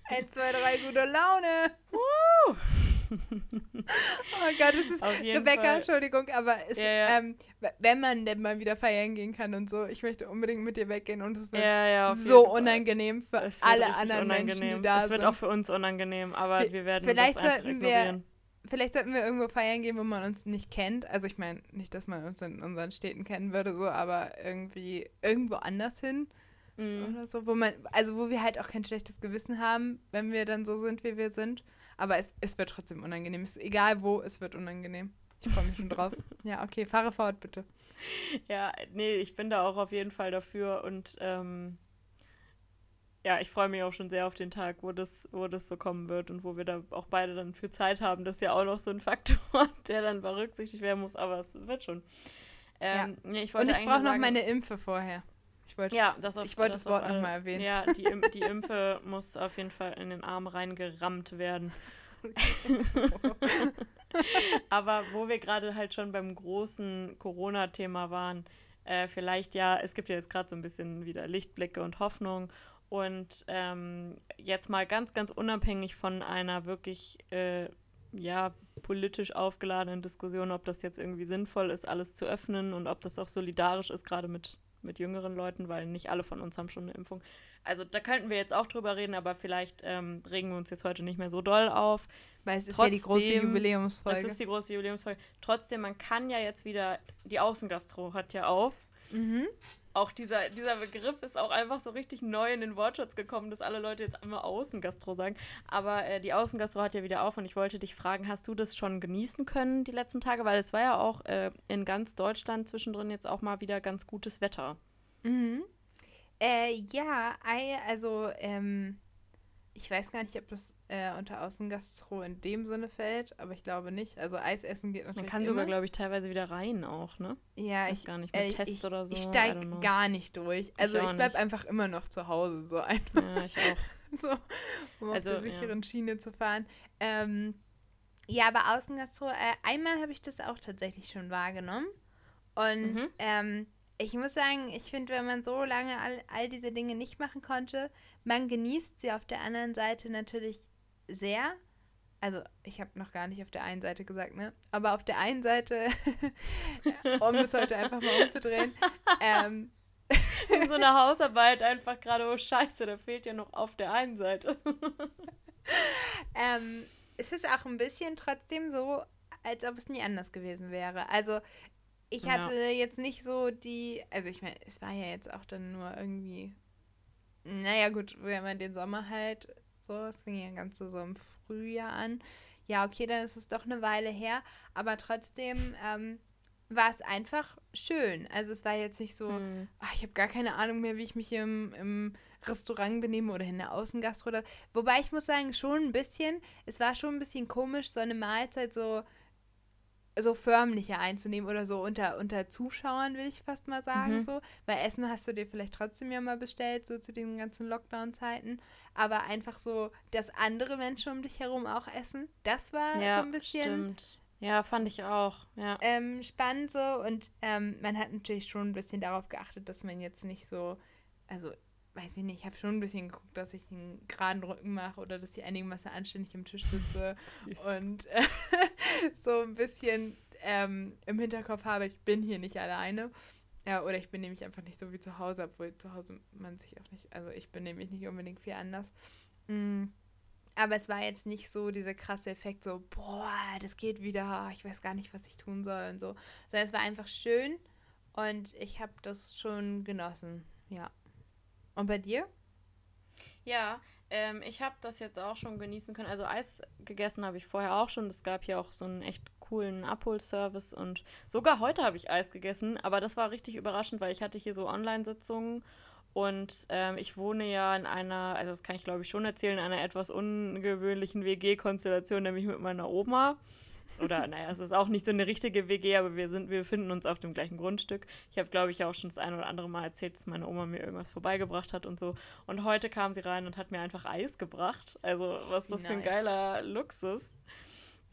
S2: Eins, zwei, drei, gute Laune. Woo! Oh Gott, es ist Rebecca, Fall. Entschuldigung, aber es, ja, ja. Ähm, wenn man denn mal wieder feiern gehen kann und so, ich möchte unbedingt mit dir weggehen und es wird
S1: ja,
S2: so unangenehm für alle anderen unangenehm. Menschen, die da
S1: sind. Es wird auch für uns unangenehm, aber wir, wir werden
S2: vielleicht das einfach sollten wir vielleicht sollten wir irgendwo feiern gehen, wo man uns nicht kennt. Also ich meine, nicht, dass man uns in unseren Städten kennen würde, so, aber irgendwie irgendwo anders hin. Mhm. Oder so, wo man, also wo wir halt auch kein schlechtes Gewissen haben, wenn wir dann so sind, wie wir sind. Aber es, es wird trotzdem unangenehm. Es ist egal wo, es wird unangenehm. Ich freue mich schon drauf. Ja, okay, fahre fort, bitte.
S1: Ja, nee, ich bin da auch auf jeden Fall dafür und ähm, ja, ich freue mich auch schon sehr auf den Tag, wo das, wo das so kommen wird und wo wir da auch beide dann für Zeit haben. Das ist ja auch noch so ein Faktor, der dann berücksichtigt werden muss, aber es wird schon.
S2: Ähm, ja. nee, ich und ich brauche noch meine Impfe vorher. Ich wollte
S1: ja, das, auf,
S2: ich wollte das, das Wort nochmal erwähnen.
S1: Ja, die, die Impfe muss auf jeden Fall in den Arm reingerammt werden. Aber wo wir gerade halt schon beim großen Corona-Thema waren, äh, vielleicht ja, es gibt ja jetzt gerade so ein bisschen wieder Lichtblicke und Hoffnung. Und ähm, jetzt mal ganz, ganz unabhängig von einer wirklich äh, ja, politisch aufgeladenen Diskussion, ob das jetzt irgendwie sinnvoll ist, alles zu öffnen und ob das auch solidarisch ist, gerade mit, mit jüngeren Leuten, weil nicht alle von uns haben schon eine Impfung. Also da könnten wir jetzt auch drüber reden, aber vielleicht ähm, regen wir uns jetzt heute nicht mehr so doll auf.
S2: Weil es ist Trotzdem, ja die große Jubiläumsfolge.
S1: Es ist die große Jubiläumsfolge. Trotzdem, man kann ja jetzt wieder, die Außengastro hat ja auf. Mhm. Auch dieser, dieser Begriff ist auch einfach so richtig neu in den Wortschatz gekommen, dass alle Leute jetzt einmal Außengastro sagen. Aber äh, die Außengastro hat ja wieder auf und ich wollte dich fragen, hast du das schon genießen können die letzten Tage? Weil es war ja auch äh, in ganz Deutschland zwischendrin jetzt auch mal wieder ganz gutes Wetter.
S2: Mhm. Äh, ja, also ähm, ich weiß gar nicht, ob das äh, unter Außengastro in dem Sinne fällt, aber ich glaube nicht. Also Eis essen geht natürlich.
S1: Man kann
S2: immer.
S1: sogar, glaube ich, teilweise wieder rein auch, ne?
S2: Ja, ich,
S1: ich gar nicht mit äh, Test
S2: ich,
S1: oder so.
S2: Ich steige gar nicht durch. Also ich, ich bleibe einfach immer noch zu Hause, so einfach.
S1: Ja, ich auch.
S2: so, um also, auf der sicheren ja. Schiene zu fahren. Ähm, ja, aber Außengastro, äh, einmal habe ich das auch tatsächlich schon wahrgenommen. Und mhm. ähm, ich muss sagen, ich finde, wenn man so lange all, all diese Dinge nicht machen konnte, man genießt sie auf der anderen Seite natürlich sehr. Also, ich habe noch gar nicht auf der einen Seite gesagt, ne? Aber auf der einen Seite, um es heute einfach mal umzudrehen, ähm,
S1: so eine Hausarbeit einfach gerade, oh Scheiße, da fehlt ja noch auf der einen Seite.
S2: ähm, es ist auch ein bisschen trotzdem so, als ob es nie anders gewesen wäre. Also ich hatte ja. jetzt nicht so die, also ich meine, es war ja jetzt auch dann nur irgendwie, naja gut, wenn man den Sommer halt so, es fing ja ganz so im Frühjahr an. Ja, okay, dann ist es doch eine Weile her, aber trotzdem ähm, war es einfach schön. Also es war jetzt nicht so, hm. ach, ich habe gar keine Ahnung mehr, wie ich mich hier im, im Restaurant benehme oder in der Außengastro. Wobei ich muss sagen, schon ein bisschen, es war schon ein bisschen komisch, so eine Mahlzeit so so förmlicher einzunehmen oder so unter, unter Zuschauern, will ich fast mal sagen, mhm. so. Weil Essen hast du dir vielleicht trotzdem ja mal bestellt, so zu den ganzen Lockdown-Zeiten. Aber einfach so, dass andere Menschen um dich herum auch essen, das war ja, so ein bisschen.
S1: Stimmt. Ja, fand ich auch. Ja.
S2: Ähm, spannend so und ähm, man hat natürlich schon ein bisschen darauf geachtet, dass man jetzt nicht so, also weiß ich nicht, ich habe schon ein bisschen geguckt, dass ich einen geraden Rücken mache oder dass ich einigermaßen anständig am Tisch sitze und äh, so ein bisschen ähm, im Hinterkopf habe, ich bin hier nicht alleine. Ja, oder ich bin nämlich einfach nicht so wie zu Hause, obwohl zu Hause man sich auch nicht, also ich bin nämlich nicht unbedingt viel anders. Mm. Aber es war jetzt nicht so dieser krasse Effekt, so, boah, das geht wieder, ich weiß gar nicht, was ich tun soll und so. Sondern es war einfach schön und ich habe das schon genossen, ja. Und bei dir?
S1: Ja, ähm, ich habe das jetzt auch schon genießen können. Also Eis gegessen habe ich vorher auch schon. Es gab hier auch so einen echt coolen Abholservice und sogar heute habe ich Eis gegessen. Aber das war richtig überraschend, weil ich hatte hier so Online-Sitzungen und ähm, ich wohne ja in einer, also das kann ich glaube ich schon erzählen, in einer etwas ungewöhnlichen WG-Konstellation, nämlich mit meiner Oma. Oder naja, es ist auch nicht so eine richtige WG, aber wir sind, wir befinden uns auf dem gleichen Grundstück. Ich habe, glaube ich, auch schon das ein oder andere Mal erzählt, dass meine Oma mir irgendwas vorbeigebracht hat und so. Und heute kam sie rein und hat mir einfach Eis gebracht. Also, was ist das nice. für ein geiler Luxus.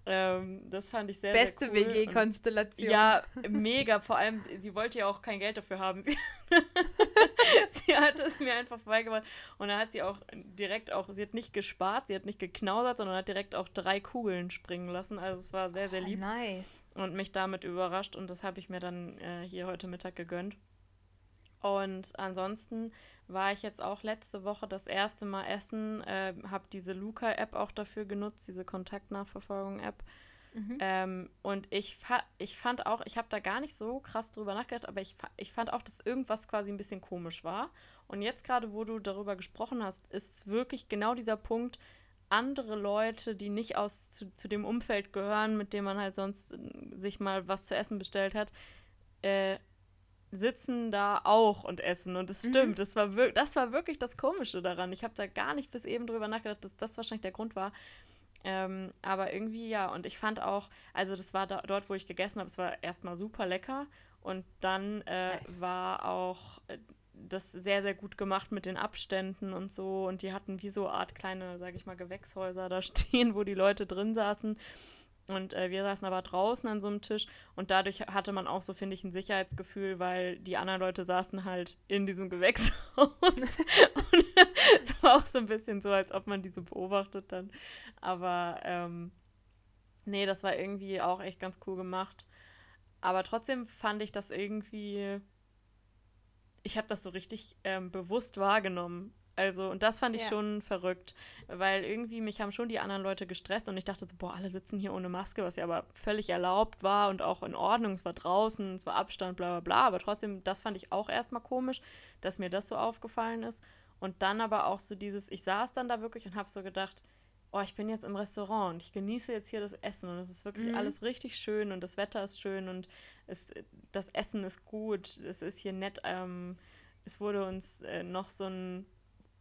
S1: Ähm, das fand ich sehr,
S2: Beste
S1: sehr
S2: cool. WG-Konstellation.
S1: Ja, mega. Vor allem, sie, sie, wollte ja auch kein Geld dafür haben. Sie, sie hat es mir einfach vorbeigebracht. Und dann hat sie auch direkt auch, sie hat nicht gespart, sie hat nicht geknausert, sondern hat direkt auch drei Kugeln springen lassen. Also es war sehr, sehr lieb.
S2: Oh, nice.
S1: Und mich damit überrascht. Und das habe ich mir dann äh, hier heute Mittag gegönnt. Und ansonsten war ich jetzt auch letzte Woche das erste Mal essen, äh, habe diese Luca-App auch dafür genutzt, diese Kontaktnachverfolgung-App. Mhm. Ähm, und ich, fa ich fand auch, ich habe da gar nicht so krass drüber nachgedacht, aber ich, fa ich fand auch, dass irgendwas quasi ein bisschen komisch war. Und jetzt gerade, wo du darüber gesprochen hast, ist wirklich genau dieser Punkt, andere Leute, die nicht aus zu, zu dem Umfeld gehören, mit dem man halt sonst äh, sich mal was zu essen bestellt hat, äh, sitzen da auch und essen. Und es mhm. stimmt, das, war das war wirklich das Komische daran. Ich habe da gar nicht bis eben drüber nachgedacht, dass das wahrscheinlich der Grund war. Ähm, aber irgendwie ja, und ich fand auch, also das war da, dort, wo ich gegessen habe, es war erstmal super lecker. Und dann äh, nice. war auch äh, das sehr, sehr gut gemacht mit den Abständen und so. Und die hatten wie so Art kleine, sage ich mal, Gewächshäuser da stehen, wo die Leute drin saßen. Und äh, wir saßen aber draußen an so einem Tisch und dadurch hatte man auch so, finde ich, ein Sicherheitsgefühl, weil die anderen Leute saßen halt in diesem Gewächshaus. und es war auch so ein bisschen so, als ob man die so beobachtet dann. Aber ähm, nee, das war irgendwie auch echt ganz cool gemacht. Aber trotzdem fand ich das irgendwie ich habe das so richtig ähm, bewusst wahrgenommen. Also, und das fand ich ja. schon verrückt, weil irgendwie mich haben schon die anderen Leute gestresst und ich dachte so, boah, alle sitzen hier ohne Maske, was ja aber völlig erlaubt war und auch in Ordnung. Es war draußen, es war Abstand, bla bla bla. Aber trotzdem, das fand ich auch erstmal komisch, dass mir das so aufgefallen ist. Und dann aber auch so dieses, ich saß dann da wirklich und habe so gedacht, oh, ich bin jetzt im Restaurant und ich genieße jetzt hier das Essen und es ist wirklich mhm. alles richtig schön und das Wetter ist schön und es, das Essen ist gut, es ist hier nett. Ähm, es wurde uns äh, noch so ein,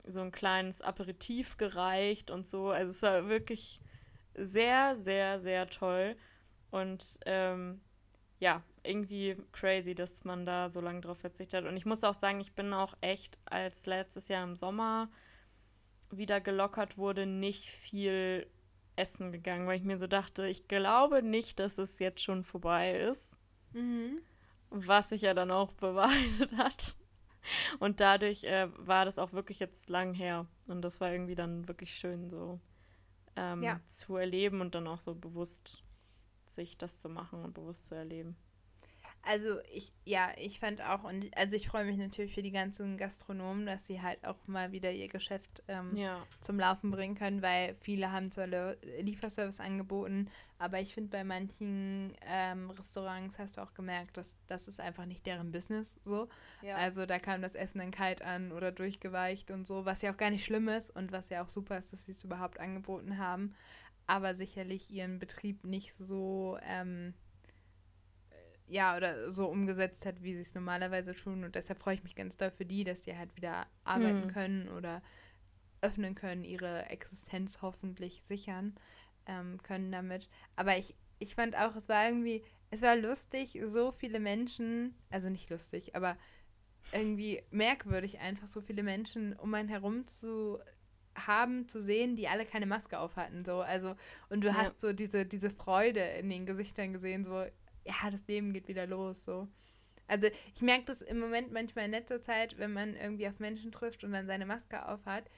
S1: so ein kleines Aperitif gereicht und so. Also es war wirklich sehr, sehr, sehr toll und ähm, ja, irgendwie crazy, dass man da so lange drauf verzichtet hat. Und ich muss auch sagen, ich bin auch echt, als letztes Jahr im Sommer wieder gelockert wurde, nicht viel essen gegangen, weil ich mir so dachte, ich glaube nicht, dass es jetzt schon vorbei ist. Mhm. Was sich ja dann auch bewahrheitet hat. Und dadurch äh, war das auch wirklich jetzt lang her. Und das war irgendwie dann wirklich schön so ähm, ja. zu erleben und dann auch so bewusst sich das zu machen und bewusst zu erleben.
S2: Also ich, ja, ich fand auch, und also ich freue mich natürlich für die ganzen Gastronomen, dass sie halt auch mal wieder ihr Geschäft ähm, ja. zum Laufen bringen können, weil viele haben zwar Lieferservice angeboten, aber ich finde bei manchen ähm, Restaurants hast du auch gemerkt, dass das ist einfach nicht deren Business so. Ja. Also da kam das Essen dann kalt an oder durchgeweicht und so, was ja auch gar nicht schlimm ist und was ja auch super ist, dass sie es überhaupt angeboten haben, aber sicherlich ihren Betrieb nicht so ähm, ja, oder so umgesetzt hat, wie sie es normalerweise tun. Und deshalb freue ich mich ganz doll für die, dass die halt wieder arbeiten mhm. können oder öffnen können, ihre Existenz hoffentlich sichern ähm, können damit. Aber ich, ich fand auch, es war irgendwie, es war lustig, so viele Menschen, also nicht lustig, aber irgendwie merkwürdig einfach, so viele Menschen um einen herum zu haben, zu sehen, die alle keine Maske auf hatten. So. Also, und du ja. hast so diese, diese Freude in den Gesichtern gesehen, so, ja, das Leben geht wieder los, so. Also ich merke das im Moment manchmal in letzter Zeit, wenn man irgendwie auf Menschen trifft und dann seine Maske aufhat.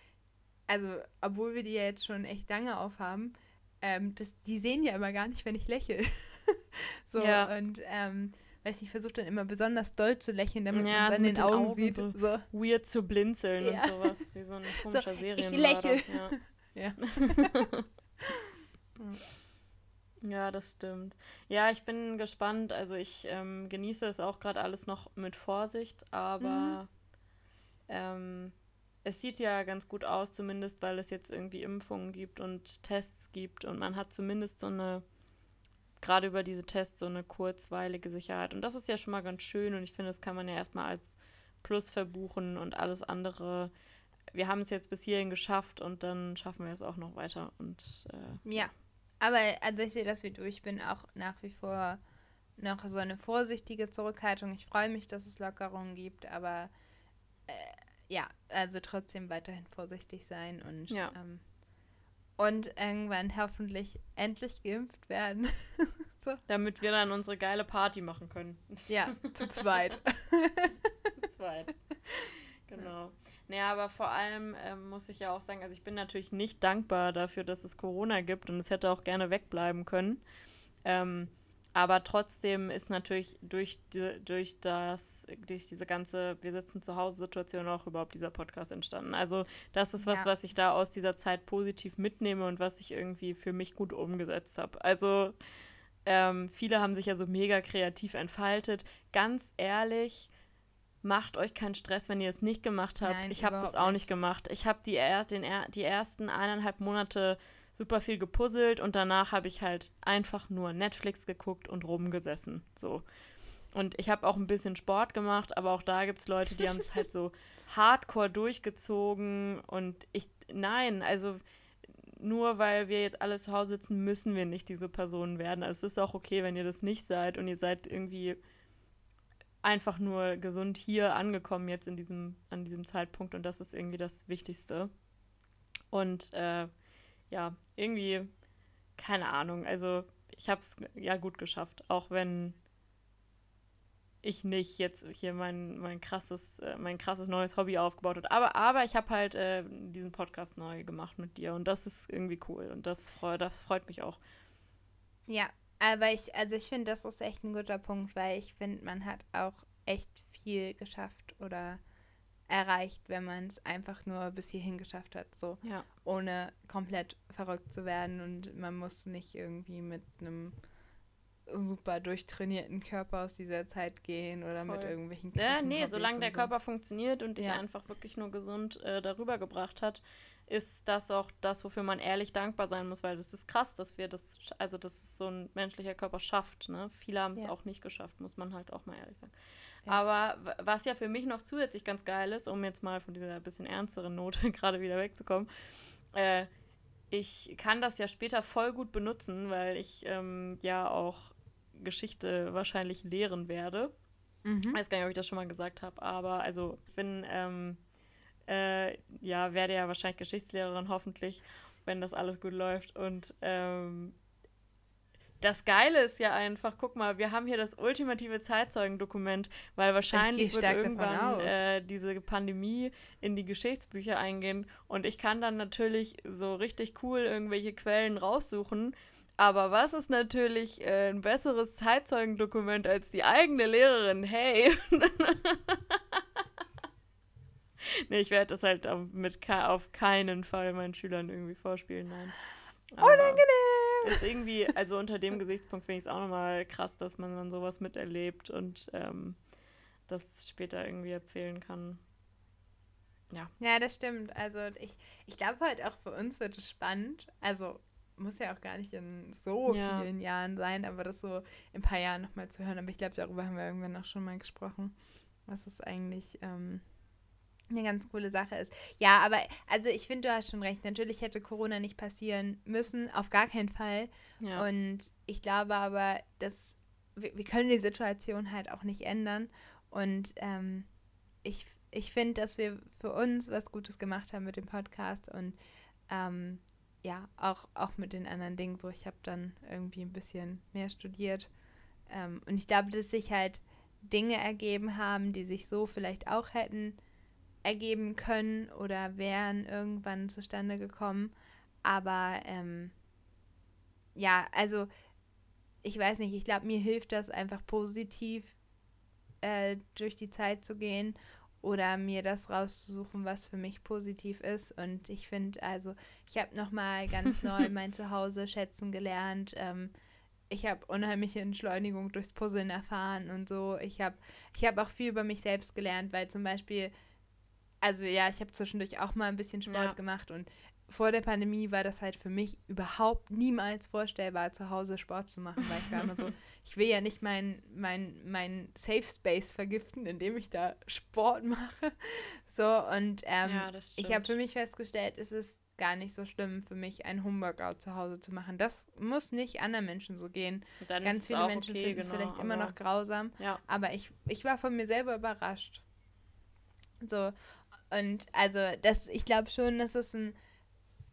S2: Also, obwohl wir die ja jetzt schon echt lange aufhaben, ähm, das, die sehen ja immer gar nicht, wenn ich lächle. so, ja. und ähm, weiß nicht, ich versuche dann immer besonders doll zu lächeln, damit ja, man es an den, den Augen, Augen, sieht.
S1: So, so, weird zu blinzeln ja. und sowas, wie so ein komischer so, Serien.
S2: Ich lächle.
S1: Ja. ja. Ja, das stimmt. Ja, ich bin gespannt. Also ich ähm, genieße es auch gerade alles noch mit Vorsicht, aber mhm. ähm, es sieht ja ganz gut aus, zumindest weil es jetzt irgendwie Impfungen gibt und Tests gibt und man hat zumindest so eine, gerade über diese Tests, so eine kurzweilige Sicherheit. Und das ist ja schon mal ganz schön und ich finde, das kann man ja erstmal als Plus verbuchen und alles andere. Wir haben es jetzt bis hierhin geschafft und dann schaffen wir es auch noch weiter. Und
S2: äh, ja, aber also ich sehe das wie du. Ich bin auch nach wie vor noch so eine vorsichtige Zurückhaltung. Ich freue mich, dass es Lockerungen gibt, aber äh, ja, also trotzdem weiterhin vorsichtig sein und ja. ähm, und irgendwann hoffentlich endlich geimpft werden.
S1: so. Damit wir dann unsere geile Party machen können.
S2: Ja, zu zweit.
S1: zu zweit. Genau. Naja, aber vor allem ähm, muss ich ja auch sagen, also ich bin natürlich nicht dankbar dafür, dass es Corona gibt und es hätte auch gerne wegbleiben können. Ähm, aber trotzdem ist natürlich durch, durch das, durch diese ganze Wir sitzen zu Hause Situation auch überhaupt dieser Podcast entstanden. Also das ist was, ja. was ich da aus dieser Zeit positiv mitnehme und was ich irgendwie für mich gut umgesetzt habe. Also ähm, viele haben sich ja so mega kreativ entfaltet. Ganz ehrlich, macht euch keinen Stress, wenn ihr es nicht gemacht habt. Nein, ich habe das auch nicht gemacht. Ich habe die, er den, die ersten eineinhalb Monate super viel gepuzzelt und danach habe ich halt einfach nur Netflix geguckt und rumgesessen. So. Und ich habe auch ein bisschen Sport gemacht, aber auch da gibt es Leute, die haben es halt so hardcore durchgezogen. Und ich, nein, also nur weil wir jetzt alle zu Hause sitzen, müssen wir nicht diese Personen werden. Also es ist auch okay, wenn ihr das nicht seid und ihr seid irgendwie einfach nur gesund hier angekommen jetzt in diesem, an diesem Zeitpunkt und das ist irgendwie das Wichtigste. Und äh, ja, irgendwie, keine Ahnung, also ich habe es ja gut geschafft, auch wenn ich nicht jetzt hier mein, mein krasses, äh, mein krasses neues Hobby aufgebaut habe. Aber, aber ich habe halt äh, diesen Podcast neu gemacht mit dir und das ist irgendwie cool und das, freu, das freut mich auch.
S2: Ja, aber ich, also ich finde, das ist echt ein guter Punkt, weil ich finde, man hat auch echt viel geschafft oder erreicht, wenn man es einfach nur bis hierhin geschafft hat, so ja. ohne komplett verrückt zu werden und man muss nicht irgendwie mit einem super durchtrainierten Körper aus dieser Zeit gehen oder Voll. mit irgendwelchen
S1: Ja, nee, Hobbys solange der so. Körper funktioniert und dich ja. einfach wirklich nur gesund äh, darüber gebracht hat, ist das auch das, wofür man ehrlich dankbar sein muss, weil das ist krass, dass wir das, also dass es so ein menschlicher Körper schafft. Ne? Viele haben es ja. auch nicht geschafft, muss man halt auch mal ehrlich sagen. Ja. Aber was ja für mich noch zusätzlich ganz geil ist, um jetzt mal von dieser bisschen ernsteren Note gerade wieder wegzukommen, äh, ich kann das ja später voll gut benutzen, weil ich ähm, ja auch Geschichte wahrscheinlich lehren werde. Mhm. Ich weiß gar nicht, ob ich das schon mal gesagt habe, aber also ich bin ähm, äh, ja, werde ja wahrscheinlich Geschichtslehrerin, hoffentlich, wenn das alles gut läuft. Und ähm, das Geile ist ja einfach, guck mal, wir haben hier das ultimative Zeitzeugendokument, weil wahrscheinlich wird irgendwann äh, diese Pandemie in die Geschichtsbücher eingehen und ich kann dann natürlich so richtig cool irgendwelche Quellen raussuchen. Aber was ist natürlich äh, ein besseres Zeitzeugendokument als die eigene Lehrerin? Hey! nee, ich werde das halt mit auf keinen Fall meinen Schülern irgendwie vorspielen, nein.
S2: Aber Unangenehm!
S1: Ist irgendwie, also unter dem Gesichtspunkt finde ich es auch nochmal krass, dass man dann sowas miterlebt und ähm, das später irgendwie erzählen kann. Ja.
S2: Ja, das stimmt. Also ich, ich glaube halt auch für uns wird es spannend. Also muss ja auch gar nicht in so ja. vielen Jahren sein, aber das so in ein paar Jahren nochmal zu hören. Aber ich glaube, darüber haben wir irgendwann auch schon mal gesprochen. Was ist eigentlich ähm, eine ganz coole Sache ist. Ja, aber also ich finde, du hast schon recht. Natürlich hätte Corona nicht passieren müssen, auf gar keinen Fall. Ja. Und ich glaube aber, dass wir, wir, können die Situation halt auch nicht ändern. Und ähm, ich, ich finde, dass wir für uns was Gutes gemacht haben mit dem Podcast und ähm, ja, auch, auch mit den anderen Dingen. So, ich habe dann irgendwie ein bisschen mehr studiert. Ähm, und ich glaube, dass sich halt Dinge ergeben haben, die sich so vielleicht auch hätten ergeben können oder wären irgendwann zustande gekommen. Aber ähm, ja, also ich weiß nicht, ich glaube, mir hilft das einfach positiv äh, durch die Zeit zu gehen oder mir das rauszusuchen, was für mich positiv ist. Und ich finde, also ich habe nochmal ganz neu mein Zuhause schätzen gelernt. Ähm, ich habe unheimliche Entschleunigung durchs Puzzeln erfahren und so. Ich habe ich hab auch viel über mich selbst gelernt, weil zum Beispiel also ja, ich habe zwischendurch auch mal ein bisschen Sport ja. gemacht und vor der Pandemie war das halt für mich überhaupt niemals vorstellbar, zu Hause Sport zu machen, weil ich war immer so, ich will ja nicht meinen mein, mein Safe Space vergiften, indem ich da Sport mache. So, und ähm, ja, ich habe für mich festgestellt, es ist gar nicht so schlimm für mich, ein Homeworkout zu Hause zu machen. Das muss nicht anderen Menschen so gehen. Ganz viele Menschen okay, finden es genau, vielleicht immer noch grausam. Ja. Aber ich, ich war von mir selber überrascht. So, und also das, ich glaube schon, dass es ein,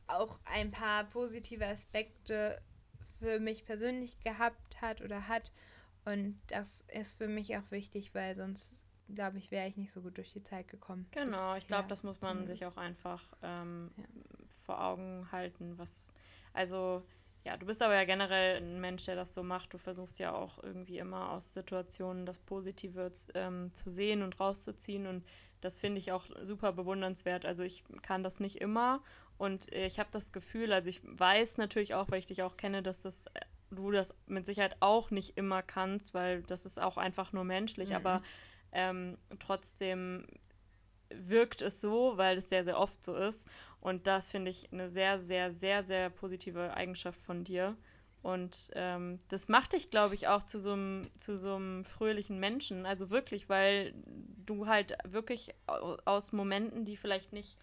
S2: auch ein paar positive Aspekte für mich persönlich gehabt hat oder hat. Und das ist für mich auch wichtig, weil sonst, glaube ich, wäre ich nicht so gut durch die Zeit gekommen.
S1: Genau, das, ich glaube, ja, das muss man zumindest. sich auch einfach ähm, ja. vor Augen halten. Was, also ja, du bist aber ja generell ein Mensch, der das so macht. Du versuchst ja auch irgendwie immer aus Situationen das Positive ähm, zu sehen und rauszuziehen. Und das finde ich auch super bewundernswert. Also ich kann das nicht immer. Und ich habe das Gefühl, also ich weiß natürlich auch, weil ich dich auch kenne, dass das äh, du das mit Sicherheit auch nicht immer kannst, weil das ist auch einfach nur menschlich. Mhm. Aber ähm, trotzdem wirkt es so, weil es sehr, sehr oft so ist. Und das finde ich eine sehr, sehr, sehr, sehr positive Eigenschaft von dir. Und ähm, das macht dich, glaube ich, auch zu so einem fröhlichen Menschen. Also wirklich, weil du halt wirklich aus Momenten, die vielleicht nicht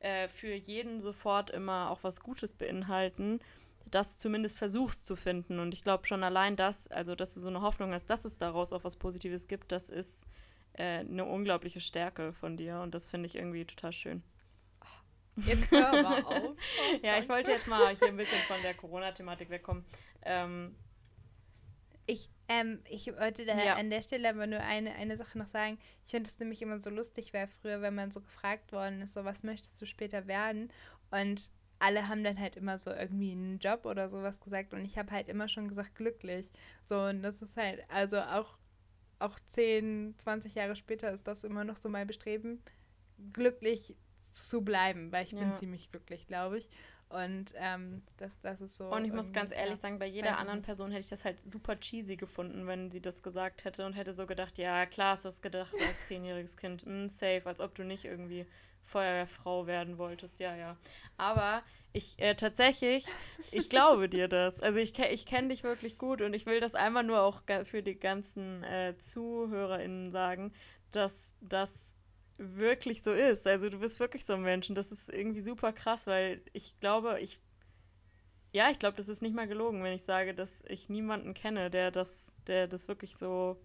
S1: äh, für jeden sofort immer auch was Gutes beinhalten, das zumindest versuchst zu finden. Und ich glaube schon allein das, also dass du so eine Hoffnung hast, dass es daraus auch was Positives gibt, das ist äh, eine unglaubliche Stärke von dir. Und das finde ich irgendwie total schön.
S2: Jetzt hör mal auf. Oh,
S1: ja, ich wollte jetzt mal hier ein bisschen von der Corona-Thematik wegkommen. Ähm,
S2: ich, ähm, ich wollte da ja. an der Stelle aber nur eine, eine Sache noch sagen. Ich finde es nämlich immer so lustig, weil früher, wenn man so gefragt worden ist, so was möchtest du später werden? Und alle haben dann halt immer so irgendwie einen Job oder sowas gesagt und ich habe halt immer schon gesagt, glücklich. So, und das ist halt, also auch, auch 10, 20 Jahre später ist das immer noch so mein Bestreben, glücklich zu bleiben, weil ich ja. bin ziemlich glücklich, glaube ich. Und ähm, das, das ist so.
S1: Und ich muss ganz ehrlich ja, sagen, bei jeder anderen. Person hätte ich das halt super cheesy gefunden, wenn sie das gesagt hätte und hätte so gedacht, ja, klar hast du das gedacht als zehnjähriges Kind, mm, safe, als ob du nicht irgendwie Feuerwehrfrau werden wolltest, ja, ja. Aber ich äh, tatsächlich, ich glaube dir das. Also ich, ich kenne dich wirklich gut und ich will das einmal nur auch für die ganzen äh, ZuhörerInnen sagen, dass das wirklich so ist. Also du bist wirklich so ein Mensch und das ist irgendwie super krass, weil ich glaube, ich ja, ich glaube, das ist nicht mal gelogen, wenn ich sage, dass ich niemanden kenne, der das, der das wirklich so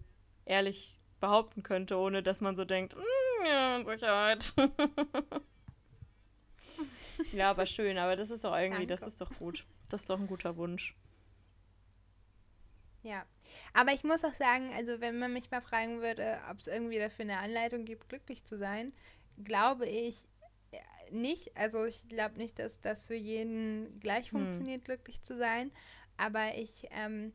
S1: ehrlich behaupten könnte, ohne dass man so denkt, mm, ja, Sicherheit. ja, aber schön, aber das ist doch irgendwie, Danke. das ist doch gut. Das ist doch ein guter Wunsch.
S2: Ja, aber ich muss auch sagen, also wenn man mich mal fragen würde, ob es irgendwie dafür eine Anleitung gibt, glücklich zu sein, glaube ich äh, nicht. Also ich glaube nicht, dass das für jeden gleich hm. funktioniert, glücklich zu sein. Aber ich, ähm,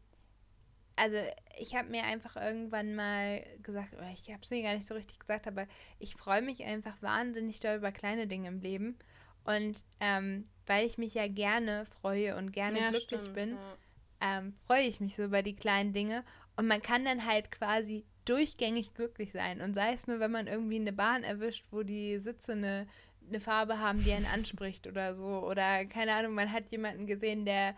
S2: also ich habe mir einfach irgendwann mal gesagt, oder ich habe es mir gar nicht so richtig gesagt, aber ich freue mich einfach wahnsinnig doll über kleine Dinge im Leben. Und ähm, weil ich mich ja gerne freue und gerne ja, glücklich stimmt, bin, ja ähm, freue ich mich so über die kleinen Dinge. Und man kann dann halt quasi durchgängig glücklich sein. Und sei es nur, wenn man irgendwie eine Bahn erwischt, wo die Sitze eine, eine Farbe haben, die einen anspricht oder so. Oder keine Ahnung, man hat jemanden gesehen, der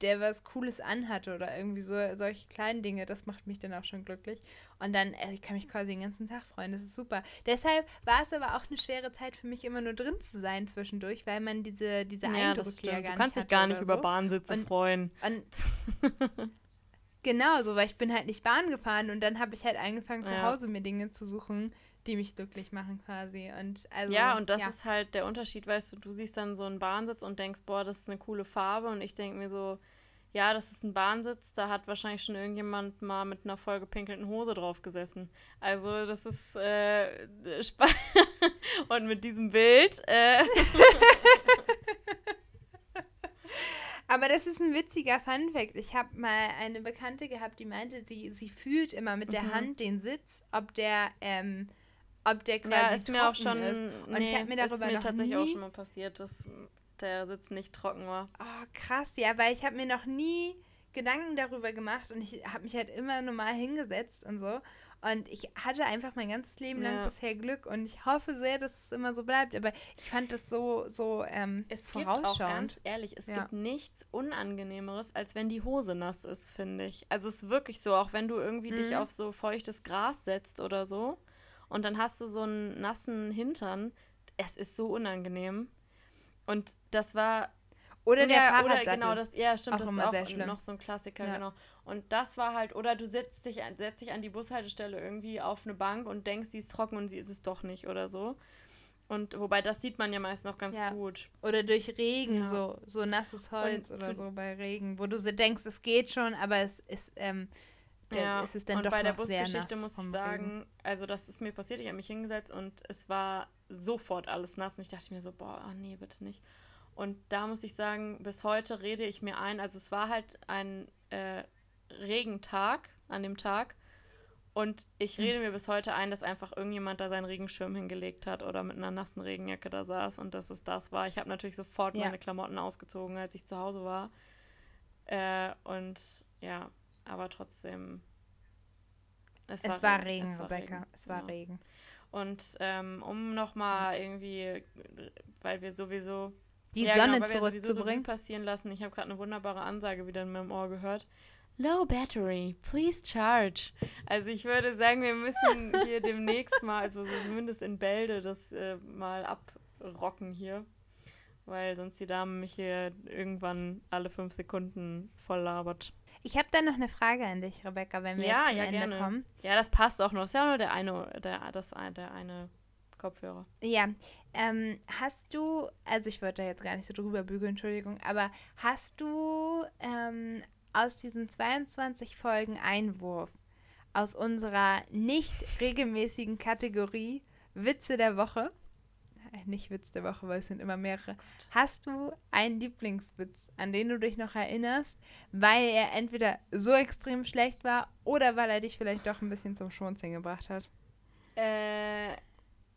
S2: der was Cooles anhatte oder irgendwie so solche kleinen Dinge, das macht mich dann auch schon glücklich. Und dann, also ich kann mich quasi den ganzen Tag freuen, das ist super. Deshalb war es aber auch eine schwere Zeit für mich, immer nur drin zu sein zwischendurch, weil man diese, diese ja, Eindrücke ja gar nicht
S1: Du kannst dich gar nicht über so. Bahnsitze und, freuen.
S2: Und genau, so, weil ich bin halt nicht Bahn gefahren und dann habe ich halt angefangen, ja. zu Hause mir Dinge zu suchen, die mich glücklich machen quasi. Und also,
S1: ja, und das ja. ist halt der Unterschied, weißt du, du siehst dann so einen Bahnsitz und denkst, boah, das ist eine coole Farbe und ich denke mir so, ja, das ist ein Bahnsitz, da hat wahrscheinlich schon irgendjemand mal mit einer vollgepinkelten Hose drauf gesessen. Also das ist äh, und mit diesem Bild. Äh
S2: Aber das ist ein witziger Funfact. Ich habe mal eine Bekannte gehabt, die meinte, sie, sie fühlt immer mit der mhm. Hand den Sitz, ob der, ähm, ob der quasi ja, ist mir auch schon, ist. Und
S1: nee, ich habe mir darüber ist mir tatsächlich auch schon mal passiert, dass der Sitz nicht trocken war.
S2: Oh, krass, ja, weil ich habe mir noch nie Gedanken darüber gemacht und ich habe mich halt immer normal hingesetzt und so. Und ich hatte einfach mein ganzes Leben lang ja. bisher Glück und ich hoffe sehr, dass es immer so bleibt. Aber ich fand das so, so ähm,
S1: es gibt auch ganz ehrlich, es ja. gibt nichts Unangenehmeres, als wenn die Hose nass ist, finde ich. Also es ist wirklich so, auch wenn du irgendwie mhm. dich auf so feuchtes Gras setzt oder so und dann hast du so einen nassen Hintern, es ist so unangenehm. Und das war.
S2: Oder der ja, Oder
S1: genau, das, ja, stimmt, auch das ist auch noch so ein Klassiker, ja. genau. Und das war halt, oder du setzt dich, setzt dich an die Bushaltestelle irgendwie auf eine Bank und denkst, sie ist trocken und sie ist es doch nicht oder so. Und wobei das sieht man ja meist noch ganz ja. gut.
S2: Oder durch Regen, ja. so, so nasses Holz und oder so bei Regen, wo du so denkst, es geht schon, aber es ist, ähm,
S1: der, ja. ist es dann und doch bei der Busgeschichte muss ich sagen, Regen. also das ist mir passiert, ich habe mich hingesetzt und es war sofort alles nass und ich dachte mir so, boah, oh nee, bitte nicht. Und da muss ich sagen, bis heute rede ich mir ein, also es war halt ein äh, Regentag an dem Tag. Und ich rede mir bis heute ein, dass einfach irgendjemand da seinen Regenschirm hingelegt hat oder mit einer nassen Regenjacke da saß und dass es das war. Ich habe natürlich sofort ja. meine Klamotten ausgezogen, als ich zu Hause war. Äh, und ja, aber trotzdem.
S2: Es, es war, Regen, es war Rebecca. Regen. Es war ja. Regen.
S1: Und ähm, um nochmal irgendwie, weil wir sowieso
S2: die ja, Sonne genau, zurückzubringen.
S1: passieren lassen. Ich habe gerade eine wunderbare Ansage wieder in meinem Ohr gehört. Low battery, please charge. Also ich würde sagen, wir müssen hier demnächst mal, also zumindest in Bälde, das äh, mal abrocken hier. Weil sonst die Dame mich hier irgendwann alle fünf Sekunden voll labert.
S2: Ich habe da noch eine Frage an dich, Rebecca, wenn wir ja, jetzt ja, Ende gerne. kommen.
S1: Ja, das passt auch noch. Ist ja nur der eine, der, das, der eine Kopfhörer.
S2: Ja. Ähm, hast du, also ich wollte da jetzt gar nicht so drüber bügeln, Entschuldigung, aber hast du ähm, aus diesen 22 Folgen Einwurf aus unserer nicht regelmäßigen Kategorie Witze der Woche, nicht Witz der Woche, weil es sind immer mehrere, hast du einen Lieblingswitz, an den du dich noch erinnerst, weil er entweder so extrem schlecht war oder weil er dich vielleicht doch ein bisschen zum Schmunzeln gebracht hat?
S1: Äh,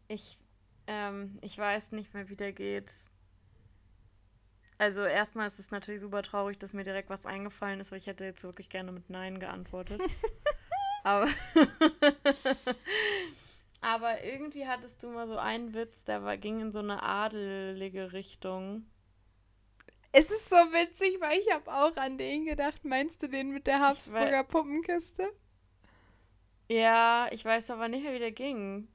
S1: ich, ähm, ich weiß nicht mehr, wie der geht. Also erstmal ist es natürlich super traurig, dass mir direkt was eingefallen ist, weil ich hätte jetzt wirklich gerne mit Nein geantwortet. aber, aber irgendwie hattest du mal so einen Witz, der war, ging in so eine adelige Richtung.
S2: Es ist so witzig, weil ich habe auch an den gedacht. Meinst du den mit der Habsburger Puppenkiste?
S1: Ja, ich weiß aber nicht mehr, wie der ging.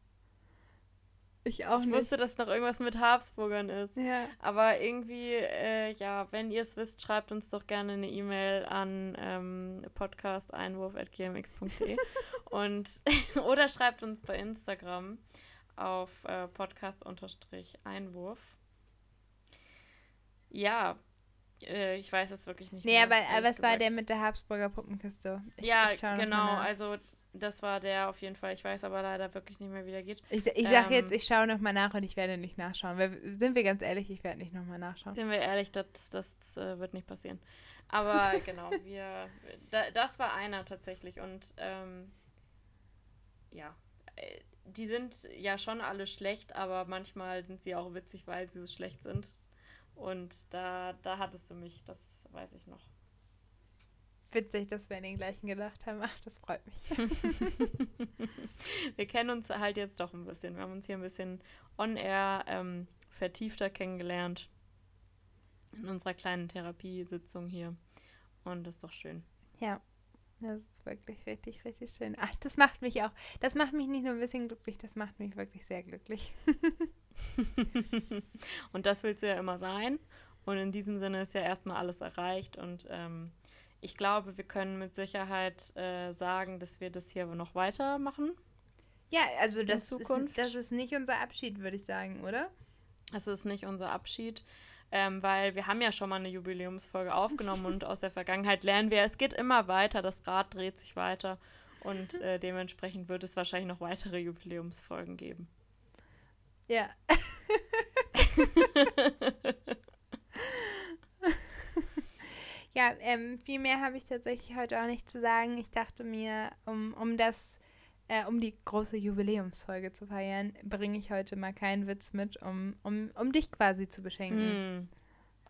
S2: Ich auch
S1: ich
S2: nicht.
S1: Ich wusste, dass noch irgendwas mit Habsburgern ist.
S2: Ja.
S1: Aber irgendwie, äh, ja, wenn ihr es wisst, schreibt uns doch gerne eine E-Mail an ähm, podcasteinwurf.gmx.de und oder schreibt uns bei Instagram auf äh, podcast-einwurf. Ja, äh, ich weiß es wirklich nicht
S2: nee, mehr. Nee, aber, aber es war der mit der Habsburger Puppenkiste.
S1: Ich, ja, ich genau. Also das war der auf jeden Fall. Ich weiß aber leider wirklich nicht mehr, wie der geht.
S2: Ich, ich sage ähm, jetzt, ich schaue nochmal nach und ich werde nicht nachschauen. Wir, sind wir ganz ehrlich, ich werde nicht nochmal nachschauen.
S1: Sind wir ehrlich, das, das, das äh, wird nicht passieren. Aber genau, wir, da, das war einer tatsächlich. Und ähm, ja, äh, die sind ja schon alle schlecht, aber manchmal sind sie auch witzig, weil sie so schlecht sind. Und da, da hattest du mich, das weiß ich noch.
S2: Witzig, dass wir an den gleichen gedacht haben. Ach, das freut mich.
S1: wir kennen uns halt jetzt doch ein bisschen. Wir haben uns hier ein bisschen on-air ähm, vertiefter kennengelernt. In unserer kleinen Therapiesitzung hier. Und das ist doch schön.
S2: Ja, das ist wirklich richtig, richtig schön. Ach, das macht mich auch. Das macht mich nicht nur ein bisschen glücklich, das macht mich wirklich sehr glücklich.
S1: und das willst du ja immer sein. Und in diesem Sinne ist ja erstmal alles erreicht und ähm, ich glaube, wir können mit Sicherheit äh, sagen, dass wir das hier noch weitermachen.
S2: Ja, also das ist, das ist nicht unser Abschied, würde ich sagen, oder?
S1: Das ist nicht unser Abschied, ähm, weil wir haben ja schon mal eine Jubiläumsfolge aufgenommen und aus der Vergangenheit lernen wir, es geht immer weiter, das Rad dreht sich weiter und äh, dementsprechend wird es wahrscheinlich noch weitere Jubiläumsfolgen geben.
S2: Ja. Ja, ähm, viel mehr habe ich tatsächlich heute auch nicht zu sagen. Ich dachte mir, um, um das, äh, um die große Jubiläumsfolge zu feiern, bringe ich heute mal keinen Witz mit, um, um, um dich quasi zu beschenken.
S1: Mm.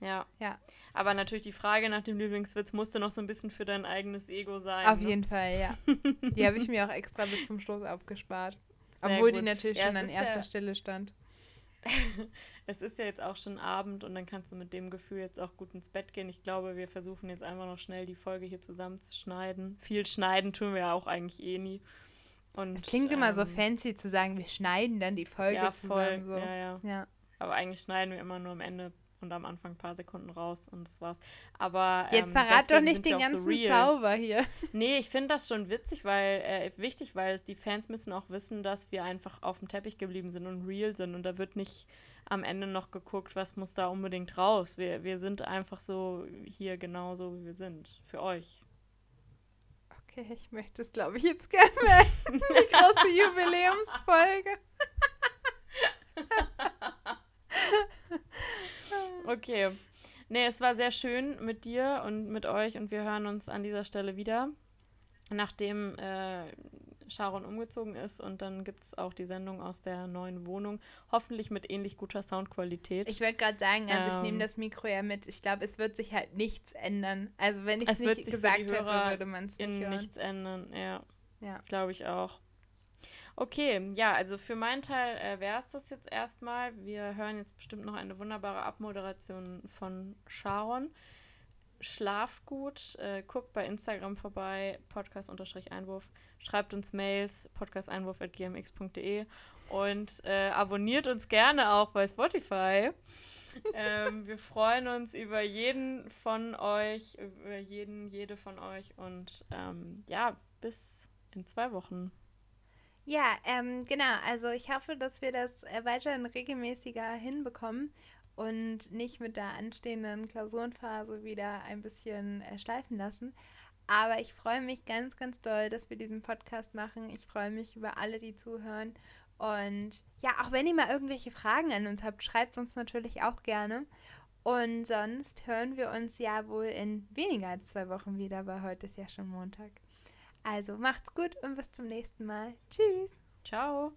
S1: Ja.
S2: ja.
S1: Aber natürlich die Frage nach dem Lieblingswitz musste noch so ein bisschen für dein eigenes Ego sein.
S2: Auf ne? jeden Fall, ja. die habe ich mir auch extra bis zum Schluss aufgespart. Sehr Obwohl gut. die natürlich ja, schon an erster ja Stelle stand.
S1: es ist ja jetzt auch schon Abend und dann kannst du mit dem Gefühl jetzt auch gut ins Bett gehen. Ich glaube, wir versuchen jetzt einfach noch schnell die Folge hier zusammenzuschneiden. Viel schneiden tun wir ja auch eigentlich eh nie. Und,
S2: es klingt ähm, immer so ähm, fancy zu sagen, wir schneiden dann die Folge ja, zusammen. Voll, so.
S1: ja, ja, ja. Aber eigentlich schneiden wir immer nur am Ende und am Anfang ein paar Sekunden raus und das war's. Aber
S2: ähm, jetzt verrat doch nicht den ganzen so Zauber hier.
S1: Nee, ich finde das schon witzig, weil äh, wichtig, weil es, die Fans müssen auch wissen, dass wir einfach auf dem Teppich geblieben sind und real sind und da wird nicht am Ende noch geguckt, was muss da unbedingt raus. Wir, wir sind einfach so hier genauso, wie wir sind. Für euch.
S2: Okay, ich möchte es, glaube ich, jetzt gerne. Die große Jubiläumsfolge.
S1: Okay. Nee, es war sehr schön mit dir und mit euch und wir hören uns an dieser Stelle wieder. Nachdem äh, Sharon umgezogen ist und dann gibt es auch die Sendung aus der neuen Wohnung. Hoffentlich mit ähnlich guter Soundqualität.
S2: Ich wollte gerade sagen, also ähm, ich nehme das Mikro ja mit. Ich glaube, es wird sich halt nichts ändern. Also wenn ich es nicht gesagt hätte, würde man es nicht hören.
S1: nichts ändern, ja. Ja. Glaube ich auch. Okay, ja, also für meinen Teil äh, wäre es das jetzt erstmal. Wir hören jetzt bestimmt noch eine wunderbare Abmoderation von Sharon. Schlaft gut, äh, guckt bei Instagram vorbei, Podcast-Einwurf, schreibt uns Mails, podcasteinwurf.gmx.de und äh, abonniert uns gerne auch bei Spotify. ähm, wir freuen uns über jeden von euch, über jeden, jede von euch und ähm, ja, bis in zwei Wochen.
S2: Ja, ähm, genau. Also ich hoffe, dass wir das äh, weiterhin regelmäßiger hinbekommen und nicht mit der anstehenden Klausurenphase wieder ein bisschen äh, schleifen lassen. Aber ich freue mich ganz, ganz doll, dass wir diesen Podcast machen. Ich freue mich über alle, die zuhören. Und ja, auch wenn ihr mal irgendwelche Fragen an uns habt, schreibt uns natürlich auch gerne. Und sonst hören wir uns ja wohl in weniger als zwei Wochen wieder, weil heute ist ja schon Montag. Also macht's gut und bis zum nächsten Mal. Tschüss.
S1: Ciao.